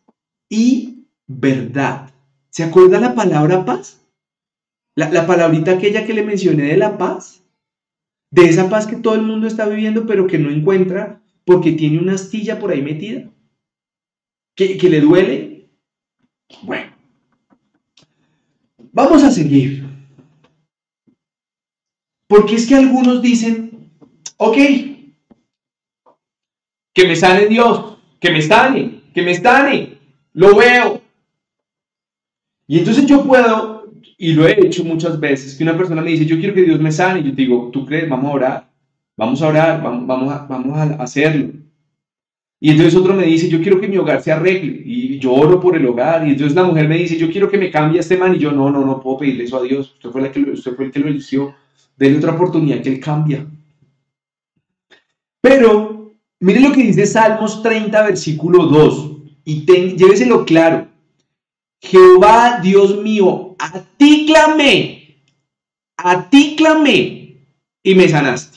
y verdad. ¿Se acuerda la palabra paz? La, la palabrita aquella que le mencioné de la paz. De esa paz que todo el mundo está viviendo pero que no encuentra porque tiene una astilla por ahí metida. Que, que le duele. Bueno. Vamos a seguir. Porque es que algunos dicen, ok, que me sane Dios, que me sane, que me sane, lo veo. Y entonces yo puedo, y lo he hecho muchas veces, que una persona me dice, yo quiero que Dios me sane, y yo digo, ¿tú crees? Vamos a orar, vamos a orar, vamos, a, vamos a hacerlo. Y entonces otro me dice, yo quiero que mi hogar se arregle, y yo oro por el hogar, y entonces la mujer me dice, yo quiero que me cambie este man, y yo, no, no, no puedo pedirle eso a Dios, usted fue, la que, usted fue el que lo eligió Dele otra oportunidad que Él cambia. Pero, mire lo que dice Salmos 30, versículo 2. Y lléveselo claro. Jehová, Dios mío, a ti clamé, a ti clamé y me sanaste.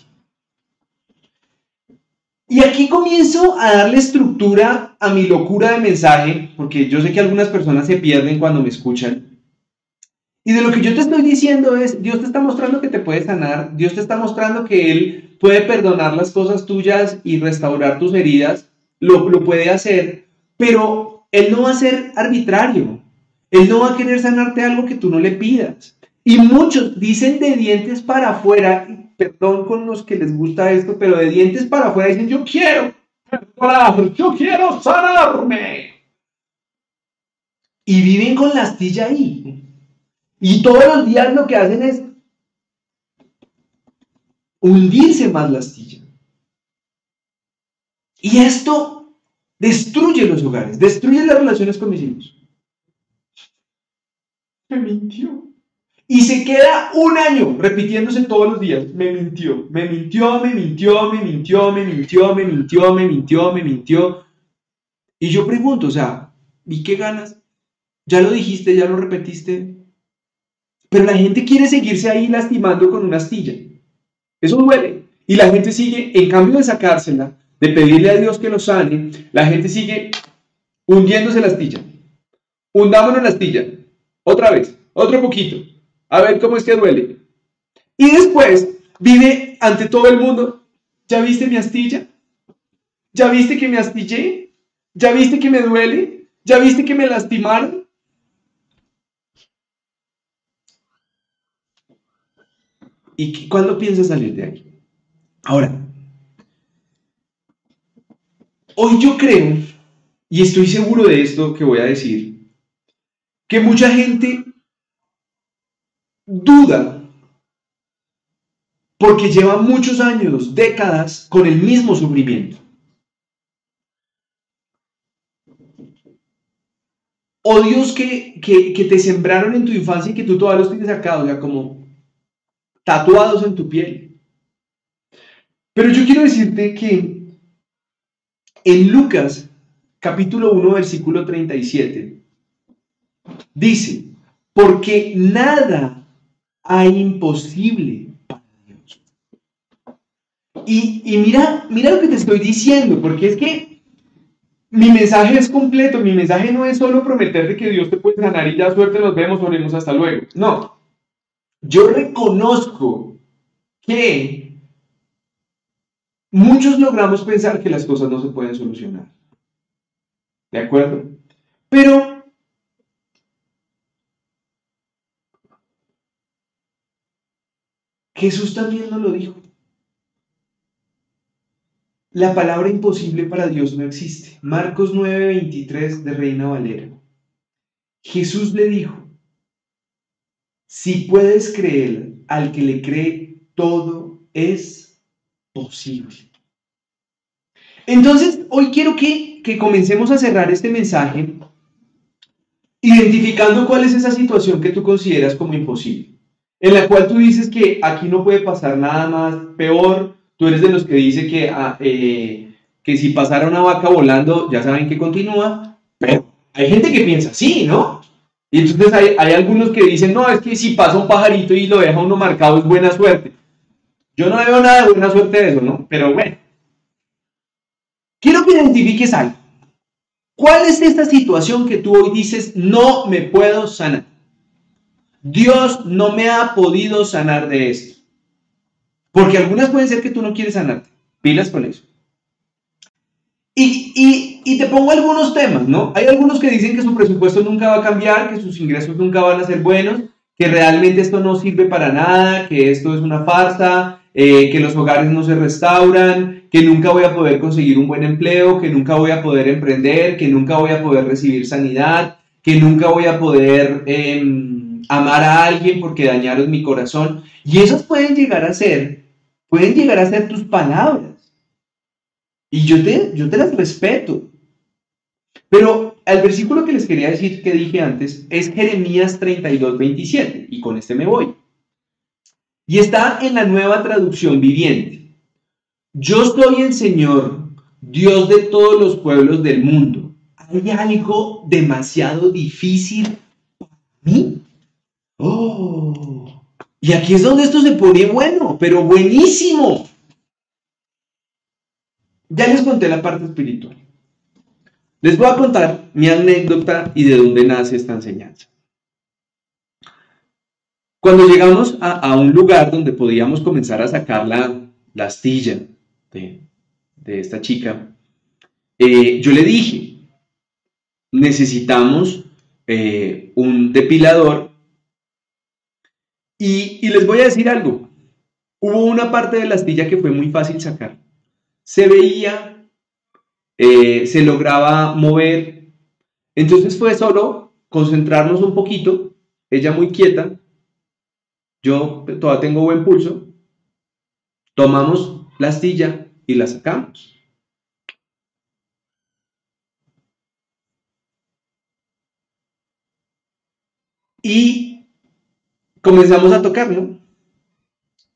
Y aquí comienzo a darle estructura a mi locura de mensaje, porque yo sé que algunas personas se pierden cuando me escuchan. Y de lo que yo te estoy diciendo es, Dios te está mostrando que te puede sanar, Dios te está mostrando que Él puede perdonar las cosas tuyas y restaurar tus heridas, lo, lo puede hacer, pero Él no va a ser arbitrario, Él no va a querer sanarte algo que tú no le pidas. Y muchos dicen de dientes para afuera, perdón con los que les gusta esto, pero de dientes para afuera dicen, yo quiero yo quiero sanarme. Y viven con la astilla ahí. Y todos los días lo que hacen es hundirse más la astilla. Y esto destruye los hogares, destruye las relaciones con mis hijos. Me mintió. Y se queda un año repitiéndose todos los días. Me mintió, me mintió, me mintió, me mintió, me mintió, me mintió, me mintió, me mintió. Y yo pregunto, o sea, ¿y qué ganas? Ya lo dijiste, ya lo repetiste, pero la gente quiere seguirse ahí lastimando con una astilla. Eso duele. Y la gente sigue, en cambio de sacársela, de pedirle a Dios que lo sane, la gente sigue hundiéndose la astilla. Hundámonos la astilla. Otra vez, otro poquito. A ver cómo es que duele. Y después vive ante todo el mundo. ¿Ya viste mi astilla? ¿Ya viste que me astillé? ¿Ya viste que me duele? ¿Ya viste que me lastimaron? ¿Y cuándo piensas salir de ahí? Ahora, hoy yo creo, y estoy seguro de esto que voy a decir, que mucha gente duda porque lleva muchos años, décadas, con el mismo sufrimiento. Odios que, que, te sembraron en tu infancia y que tú todavía los tienes acá, o sea, como tatuados en tu piel. Pero yo quiero decirte que en Lucas capítulo 1 versículo 37 dice, porque nada hay imposible para Dios. Y, y, mira, mira lo que te estoy diciendo, porque es que mi mensaje es completo, mi mensaje no es solo prometerte que Dios te puede sanar y ya suerte nos vemos, oremos hasta luego. No, yo reconozco que muchos logramos pensar que las cosas no se pueden solucionar. ¿De acuerdo? Pero Jesús también nos lo dijo. La palabra imposible para Dios no existe. Marcos 9:23 de Reina Valera. Jesús le dijo, si puedes creer al que le cree, todo es posible. Entonces, hoy quiero que, que comencemos a cerrar este mensaje identificando cuál es esa situación que tú consideras como imposible, en la cual tú dices que aquí no puede pasar nada más peor, tú eres de los que dice que, ah, eh, que si pasara una vaca volando, ya saben que continúa, pero hay gente que piensa así, ¿no? Y entonces hay, hay, algunos que dicen, no, es que si pasa un pajarito y lo deja uno marcado es buena suerte. Yo no veo nada de buena suerte de eso, ¿no? Pero bueno. identifiques algo. ¿Cuál es esta situación que tú hoy dices, no me puedo sanar? Dios no me ha podido sanar de esto. Porque algunas pueden ser que tú no quieres sanarte. Pilas con eso. Y, y, te pongo algunos temas, ¿no? Hay algunos que dicen que su presupuesto nunca va a cambiar, que sus ingresos nunca van a ser buenos, que realmente esto no sirve para nada, que esto es una farsa, eh, que los hogares no se restauran, que nunca voy a poder conseguir un buen empleo, que nunca voy a poder emprender, que nunca voy a poder recibir sanidad, que nunca voy a poder em, amar a alguien porque dañaron mi corazón. Y esas pueden llegar a ser, pueden llegar a ser tus palabras. Y yo te, yo te las respeto. Pero el versículo que les quería decir que dije antes es Jeremías 32, 27. Y con este me voy. Y está en la nueva traducción viviente. Yo soy el Señor, Dios de todos los pueblos del mundo. ¿Hay algo demasiado difícil para mí? Oh. Y aquí es donde esto se pone bueno, pero buenísimo. Ya les conté la parte espiritual. Les voy a contar mi anécdota y de dónde nace esta enseñanza. Cuando llegamos a, un lugar donde podíamos comenzar a sacar la, astilla de, esta chica, eh, yo le dije, necesitamos eh, un depilador y, les voy a decir algo. Hubo una parte de la astilla que fue muy fácil sacar se veía, eh, se lograba mover. Entonces fue solo concentrarnos un poquito, ella muy quieta, yo todavía tengo buen pulso, tomamos la astilla y la sacamos. Y comenzamos a tocarlo.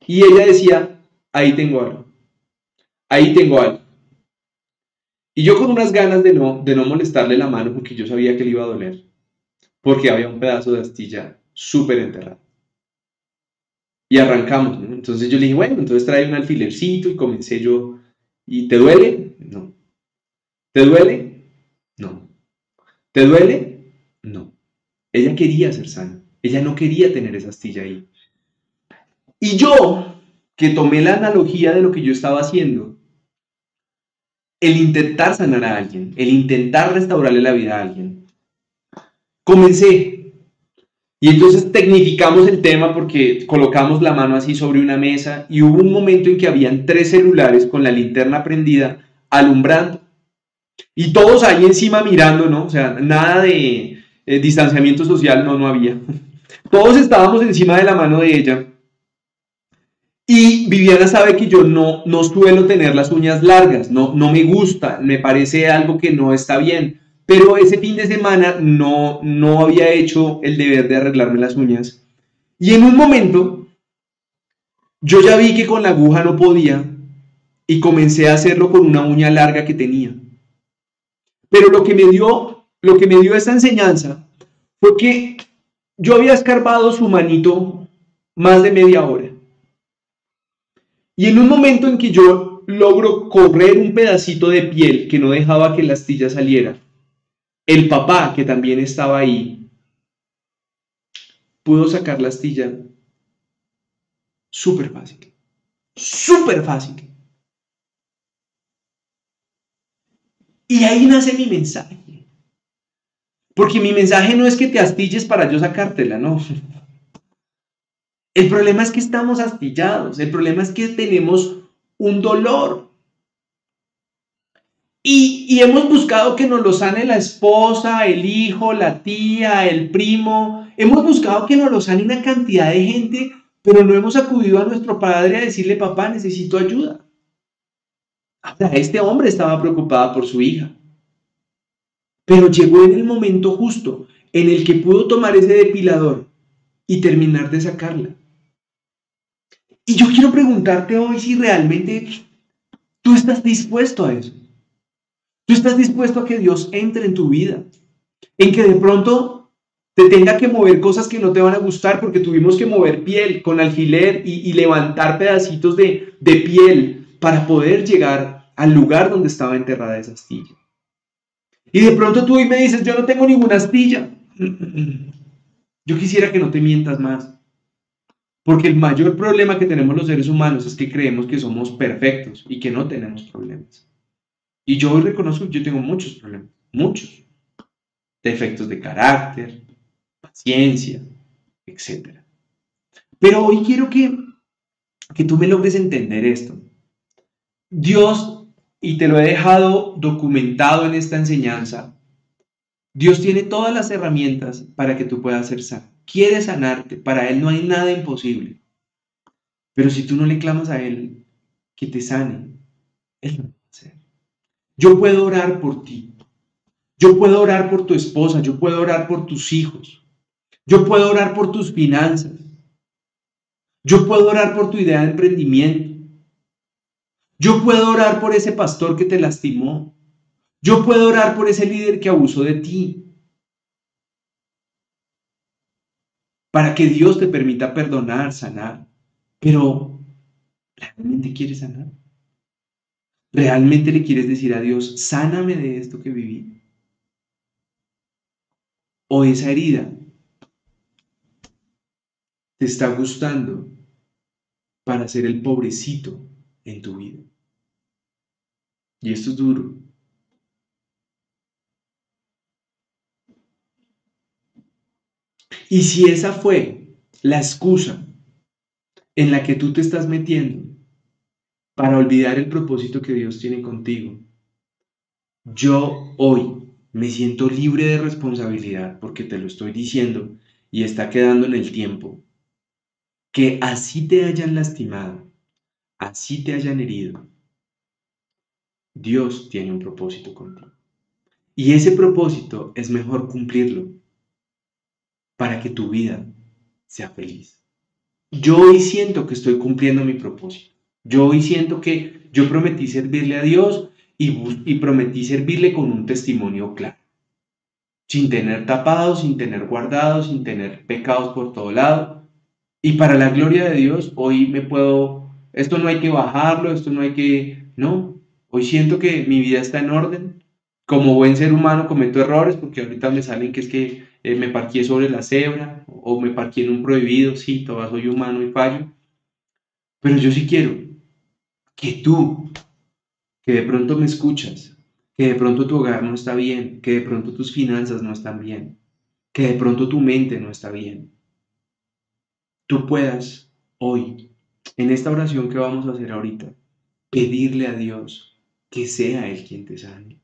Y ella decía, ahí tengo algo ahí tengo algo. Y yo con unas ganas de no, de no molestarle la mano porque yo sabía que le iba a doler, porque había un pedazo de astilla súper enterrado. Y arrancamos, Entonces yo le dije, bueno, entonces trae un alfilercito y comencé yo, ¿y te duele? No. ¿Te duele? No. ¿Te duele? No. Ella quería ser sana, ella no quería tener esa astilla ahí. Y yo, que tomé la analogía de lo que yo estaba haciendo, el intentar sanar a alguien, el intentar restaurarle la vida a alguien. Comencé. Y entonces tecnificamos el tema porque colocamos la mano así sobre una mesa y hubo un momento en que habían tres celulares con la linterna prendida alumbrando. Y todos ahí encima mirando, ¿no? O sea, nada de eh, distanciamiento social, no, no había. Todos estábamos encima de la mano de ella y Viviana sabe que yo no, no suelo tener las uñas largas, no, no me gusta, me parece algo que no está bien. Pero ese fin de semana no, no había hecho el deber de arreglarme las uñas. Y en un momento, yo ya vi que con la aguja no podía y comencé a hacerlo con una uña larga que tenía. Pero lo que me dio, lo que me dio esta enseñanza fue que yo había escarbado su manito más de media hora. Y en un momento en que yo logro correr un pedacito de piel que no dejaba que la astilla saliera, el papá, que también estaba ahí, pudo sacar la astilla súper fácil. Súper fácil. Y ahí nace mi mensaje. Porque mi mensaje no es que te astilles para yo sacártela, no. El problema es que estamos astillados, el problema es que tenemos un dolor. Y, hemos buscado que nos lo sane la esposa, el hijo, la tía, el primo. Hemos buscado que nos lo sane una cantidad de gente, pero no hemos acudido a nuestro padre a decirle, papá, necesito ayuda. este hombre estaba preocupado por su hija. Pero llegó en el momento justo en el que pudo tomar ese depilador y terminar de sacarla. Y yo quiero preguntarte hoy si realmente tú estás dispuesto a eso. Tú estás dispuesto a que Dios entre en tu vida. En que de pronto te tenga que mover cosas que no te van a gustar porque tuvimos que mover piel con alfiler y, levantar pedacitos de, de piel para poder llegar al lugar donde estaba enterrada esa astilla. Y de pronto tú hoy me dices, yo no tengo ninguna astilla. Yo quisiera que no te mientas más. Porque el mayor problema que tenemos los seres humanos es que creemos que somos perfectos y que no tenemos problemas. Y yo hoy reconozco que yo tengo muchos problemas, muchos. Defectos de carácter, paciencia, etc. Pero hoy quiero que, que tú me logres entender esto. Dios, y te lo he dejado documentado en esta enseñanza, Dios tiene todas las herramientas para que tú puedas ser sano. Quiere sanarte, para Él no hay nada imposible. Pero si tú no le clamas a Él que te sane, Él no va a hacer. Yo puedo orar por ti. Yo puedo orar por tu esposa. Yo puedo orar por tus hijos. Yo puedo orar por tus finanzas. Yo puedo orar por tu idea de emprendimiento. Yo puedo orar por ese pastor que te lastimó. Yo puedo orar por ese líder que abusó de ti. Para que Dios te permita perdonar, sanar. Pero, ¿realmente quieres sanar? ¿Realmente le quieres decir a Dios, sáname de esto que viví? ¿O esa herida te está gustando para ser el pobrecito en tu vida? Y esto es duro. Y si esa fue la excusa en la que tú te estás metiendo para olvidar el propósito que Dios tiene contigo, yo hoy me siento libre de responsabilidad porque te lo estoy diciendo y está quedando en el tiempo. Que así te hayan lastimado, así te hayan herido, Dios tiene un propósito contigo. Y ese propósito es mejor cumplirlo para que tu vida sea feliz. Yo hoy siento que estoy cumpliendo mi propósito. Yo hoy siento que yo prometí servirle a Dios y, y prometí servirle con un testimonio claro. Sin tener tapados, sin tener guardados, sin tener pecados por todo lado. Y para la gloria de Dios, hoy me puedo, esto no hay que bajarlo, esto no hay que, no, hoy siento que mi vida está en orden. Como buen ser humano cometo errores porque ahorita me salen que es que eh, me parqué sobre la cebra o me parqué en un prohibido, sí, todavía soy humano y fallo. Pero yo sí quiero que tú, que de pronto me escuchas, que de pronto tu hogar no está bien, que de pronto tus finanzas no están bien, que de pronto tu mente no está bien, tú puedas hoy, en esta oración que vamos a hacer ahorita, pedirle a Dios que sea Él quien te sane.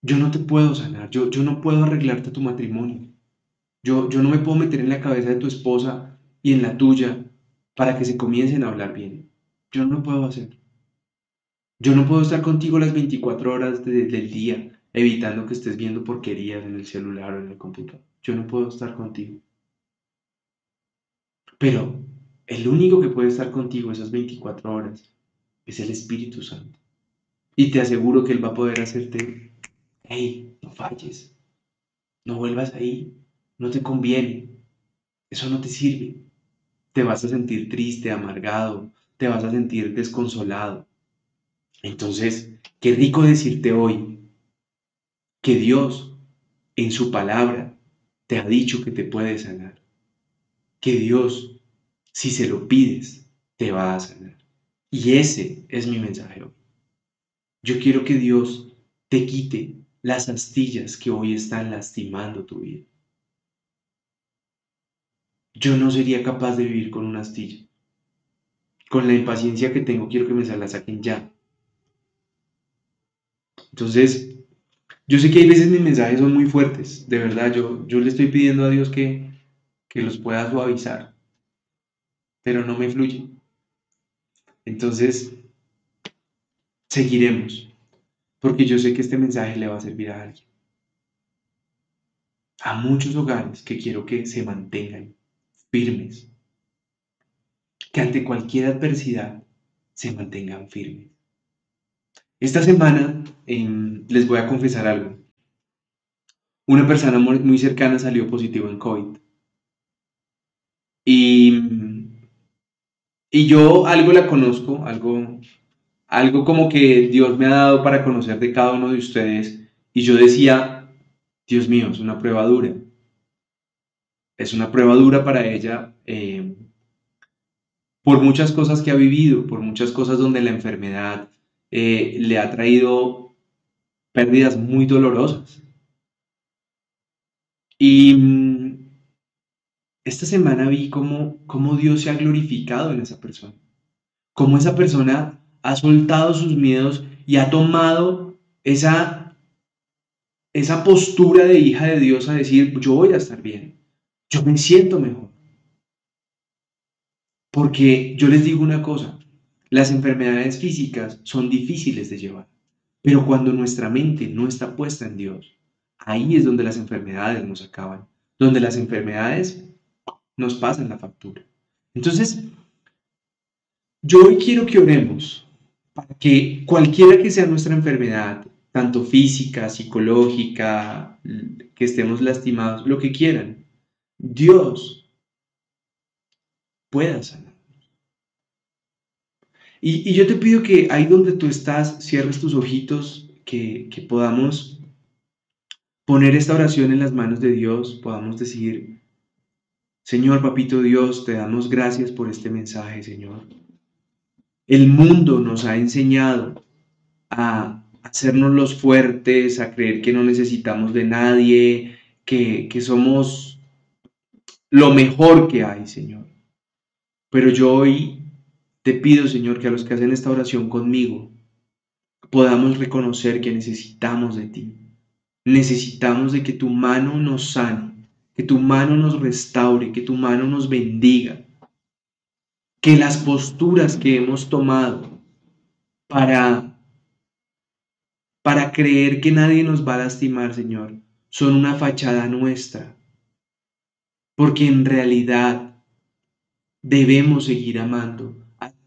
Yo no te puedo sanar, yo, yo no puedo arreglarte tu matrimonio. Yo, yo no me puedo meter en la cabeza de tu esposa y en la tuya para que se comiencen a hablar bien. Yo no lo puedo hacer. Yo no puedo estar contigo las 24 horas del día evitando que estés viendo porquerías en el celular o en el computador. Yo no puedo estar contigo. Pero el único que puede estar contigo esas 24 horas es el Espíritu Santo. Y te aseguro que Él va a poder hacerte hey, no falles, no vuelvas ahí, no te conviene, eso no te sirve. Te vas a sentir triste, amargado, te vas a sentir desconsolado. Entonces, qué rico decirte hoy que Dios en su palabra te ha dicho que te puede sanar. Que Dios, si se lo pides, te va a sanar. Y ese es mi mensaje. Yo quiero que Dios te quite las astillas que hoy están lastimando tu vida. Yo no sería capaz de vivir con una astilla. Con la impaciencia que tengo, quiero que me la saquen ya. Entonces, yo sé que hay veces mis mensajes son muy fuertes, de verdad, yo, yo le estoy pidiendo a Dios que, que los pueda suavizar, pero no me fluye. Entonces, seguiremos porque yo sé que este mensaje le va a servir a alguien. A muchos hogares que quiero que se mantengan firmes, que ante cualquier adversidad se mantengan firmes. Esta semana em, les voy a confesar algo. Una persona muy cercana salió positivo en COVID. Y, y yo algo la conozco, algo algo como que Dios me ha dado para conocer de cada uno de ustedes. Y yo decía, Dios mío, es una prueba dura. Es una prueba dura para ella eh, por muchas cosas que ha vivido, por muchas cosas donde la enfermedad eh, le ha traído pérdidas muy dolorosas. Y mm, esta semana vi cómo, cómo Dios se ha glorificado en esa persona, cómo esa persona ha soltado sus miedos y ha tomado esa, esa postura de hija de Dios a decir, yo voy a estar bien, yo me siento mejor. Porque yo les digo una cosa, las enfermedades físicas son difíciles de llevar, pero cuando nuestra mente no está puesta en Dios, ahí es donde las enfermedades nos acaban, donde las enfermedades nos pasan la factura. Entonces, yo hoy quiero que oremos para que cualquiera que sea nuestra enfermedad, tanto física, psicológica, que estemos lastimados, lo que quieran, Dios pueda sanar. Y, yo te pido que ahí donde tú estás, cierres tus ojitos, que, que podamos poner esta oración en las manos de Dios, podamos decir, Señor Papito Dios, te damos gracias por este mensaje, Señor. El mundo nos ha enseñado a hacernos los fuertes, a creer que no necesitamos de nadie, que, que somos lo mejor que hay, Señor. Pero yo hoy te pido, Señor, que a los que hacen esta oración conmigo podamos reconocer que necesitamos de ti. Necesitamos de que tu mano nos sane, que tu mano nos restaure, que tu mano nos bendiga. Que las posturas que hemos tomado para para creer que nadie nos va a lastimar, Señor, son una fachada nuestra. Porque en realidad debemos seguir amando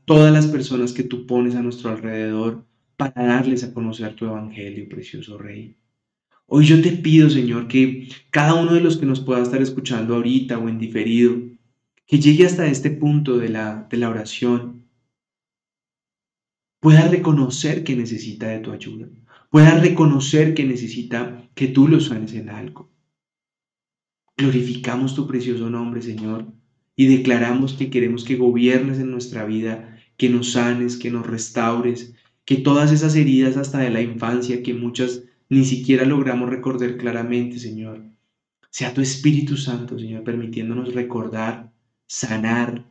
todas las personas que tú pones a nuestro alrededor para darles a conocer tu evangelio, precioso Rey. Hoy yo te pido, Señor, que cada uno de los que nos pueda estar escuchando ahorita o en diferido, que llegue hasta este punto de la, de la oración, pueda reconocer que necesita de tu ayuda, pueda reconocer que necesita que tú lo sanes en algo. Glorificamos tu precioso nombre, Señor, y declaramos que queremos que gobiernes en nuestra vida que nos sanes, que nos restaures, que todas esas heridas hasta de la infancia que muchas ni siquiera logramos recordar claramente, Señor, sea tu Espíritu Santo, Señor, permitiéndonos recordar, sanar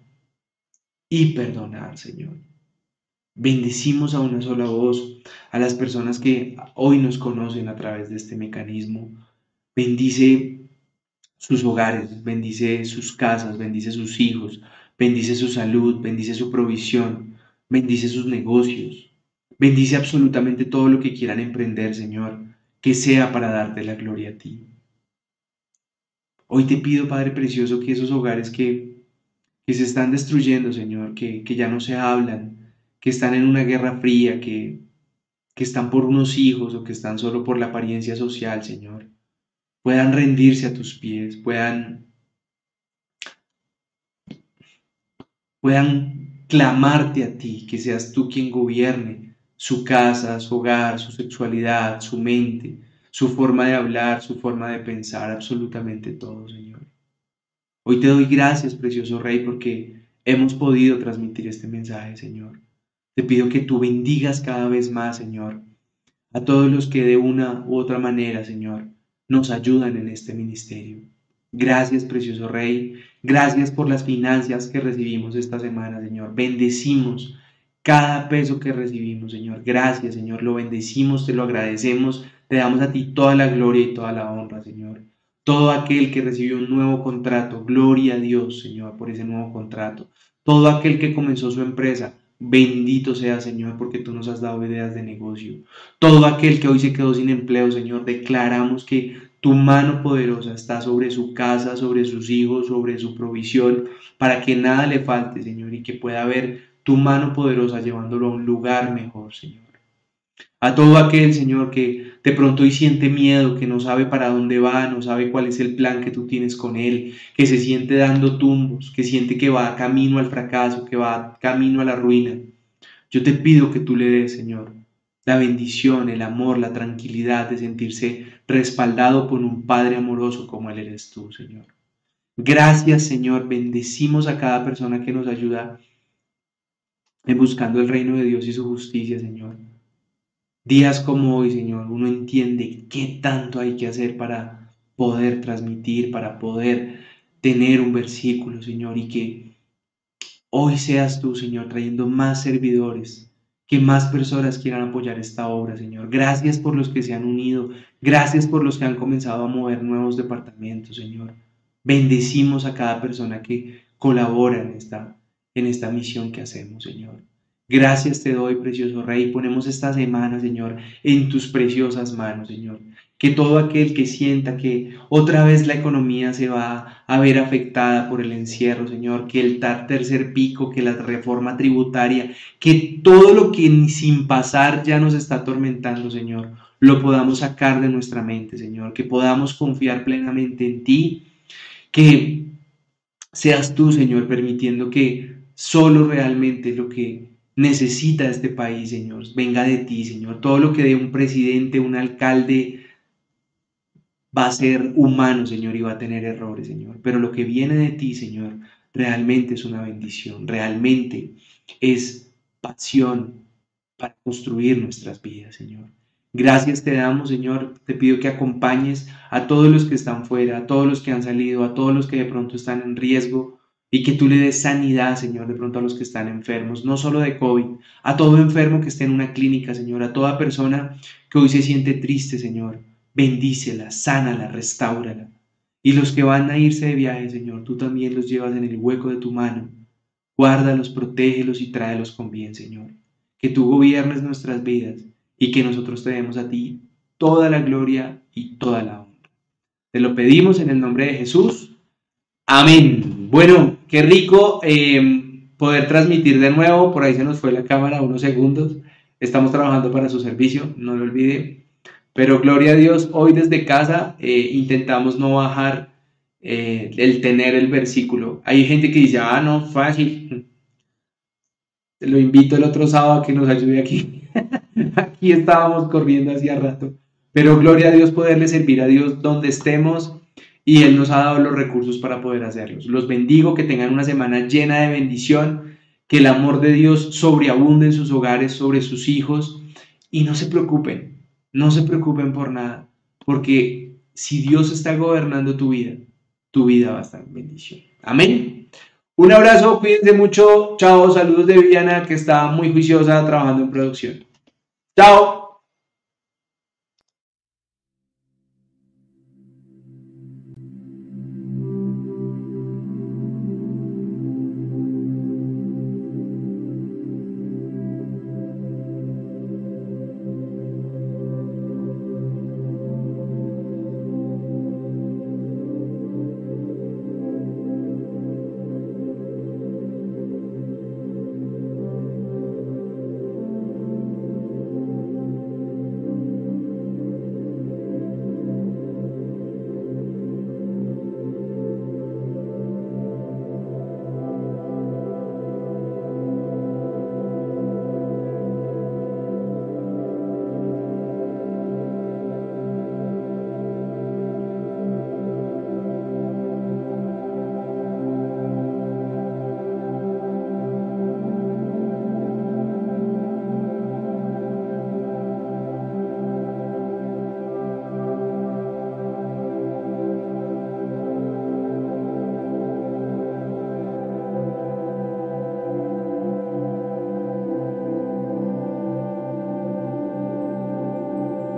y perdonar, Señor. Bendecimos a una sola voz a las personas que hoy nos conocen a través de este mecanismo. Bendice sus hogares, bendice sus casas, bendice sus hijos, Bendice su salud, bendice su provisión, bendice sus negocios. Bendice absolutamente todo lo que quieran emprender, Señor, que sea para darte la gloria a ti. Hoy te pido, Padre Precioso, que esos hogares que, que se están destruyendo, Señor, que, que ya no se hablan, que están en una guerra fría, que, que están por unos hijos o que están solo por la apariencia social, Señor, puedan rendirse a tus pies, puedan puedan clamarte a ti, que seas tú quien gobierne su casa, su hogar, su sexualidad, su mente, su forma de hablar, su forma de pensar, absolutamente todo, Señor. Hoy te doy gracias, precioso Rey, porque hemos podido transmitir este mensaje, Señor. Te pido que tú bendigas cada vez más, Señor, a todos los que de una u otra manera, Señor, nos ayudan en este ministerio. Gracias, precioso Rey. Gracias por las finanzas que recibimos esta semana, Señor. Bendecimos cada peso que recibimos, Señor. Gracias, Señor. Lo bendecimos, te lo agradecemos. Te damos a ti toda la gloria y toda la honra, Señor. Todo aquel que recibió un nuevo contrato, gloria a Dios, Señor, por ese nuevo contrato. Todo aquel que comenzó su empresa, Bendito sea, Señor, porque tú nos has dado ideas de negocio. Todo aquel que hoy se quedó sin empleo, Señor, declaramos que tu mano poderosa está sobre su casa, sobre sus hijos, sobre su provisión, para que nada le falte, Señor, y que pueda ver tu mano poderosa llevándolo a un lugar mejor, Señor. A todo aquel, Señor, que de pronto hoy siente miedo, que no sabe para dónde va, no sabe cuál es el plan que tú tienes con él, que se siente dando tumbos, que siente que va camino al fracaso, que va camino a la ruina. Yo te pido que tú le des, Señor, la bendición, el amor, la tranquilidad de sentirse respaldado por un Padre amoroso como Él eres tú, Señor. Gracias, Señor. Bendecimos a cada persona que nos ayuda en buscando el reino de Dios y su justicia, Señor. Días como hoy, Señor, uno entiende qué tanto hay que hacer para poder transmitir, para poder tener un versículo, Señor, y que hoy seas tú, Señor, trayendo más servidores, que más personas quieran apoyar esta obra, Señor. Gracias por los que se han unido, gracias por los que han comenzado a mover nuevos departamentos, Señor. Bendecimos a cada persona que colabora en esta, en esta misión que hacemos, Señor. Gracias te doy, precioso Rey. Ponemos esta semana, Señor, en tus preciosas manos, Señor. Que todo aquel que sienta que otra vez la economía se va a ver afectada por el encierro, Señor, que el tercer pico, que la reforma tributaria, que todo lo que sin pasar ya nos está atormentando, Señor, lo podamos sacar de nuestra mente, Señor. Que podamos confiar plenamente en ti. Que seas tú, Señor, permitiendo que solo realmente lo que necesita este país, Señor. Venga de ti, Señor. Todo lo que de un presidente, un alcalde, va a ser humano, Señor, y va a tener errores, Señor. Pero lo que viene de ti, Señor, realmente es una bendición, realmente es pasión para construir nuestras vidas, Señor. Gracias te damos, Señor. Te pido que acompañes a todos los que están fuera, a todos los que han salido, a todos los que de pronto están en riesgo y que tú le des sanidad, Señor, de pronto a los que están enfermos, no solo de COVID, a todo enfermo que esté en una clínica, Señor, a toda persona que hoy se siente triste, Señor. Bendícela, sánala, restáurala. Y los que van a irse de viaje, Señor, tú también los llevas en el hueco de tu mano. Guárdalos, protégelos y tráelos con bien, Señor. Que tú gobiernes nuestras vidas y que nosotros te demos a ti toda la gloria y toda la honra. Te lo pedimos en el nombre de Jesús. Amén. Bueno, qué rico eh, poder transmitir de nuevo. Por ahí se nos fue la cámara unos segundos. Estamos trabajando para su servicio, no lo olvide. Pero gloria a Dios, hoy desde casa eh, intentamos no bajar eh, el tener el versículo. Hay gente que dice, ah, no, fácil. Lo invito el otro sábado a que nos ayude aquí. aquí estábamos corriendo hacía rato. Pero gloria a Dios poderle servir a Dios donde estemos y Él nos ha dado los recursos para poder hacerlos. Los bendigo, que tengan una semana llena de bendición, que el amor de Dios sobreabunde en sus hogares, sobre sus hijos, y no se preocupen, no se preocupen por nada, porque si Dios está gobernando tu vida, tu vida va a estar en bendición. Amén. Un abrazo, cuídense mucho. Chao, saludos de Viviana, que está muy juiciosa trabajando en producción. Chao.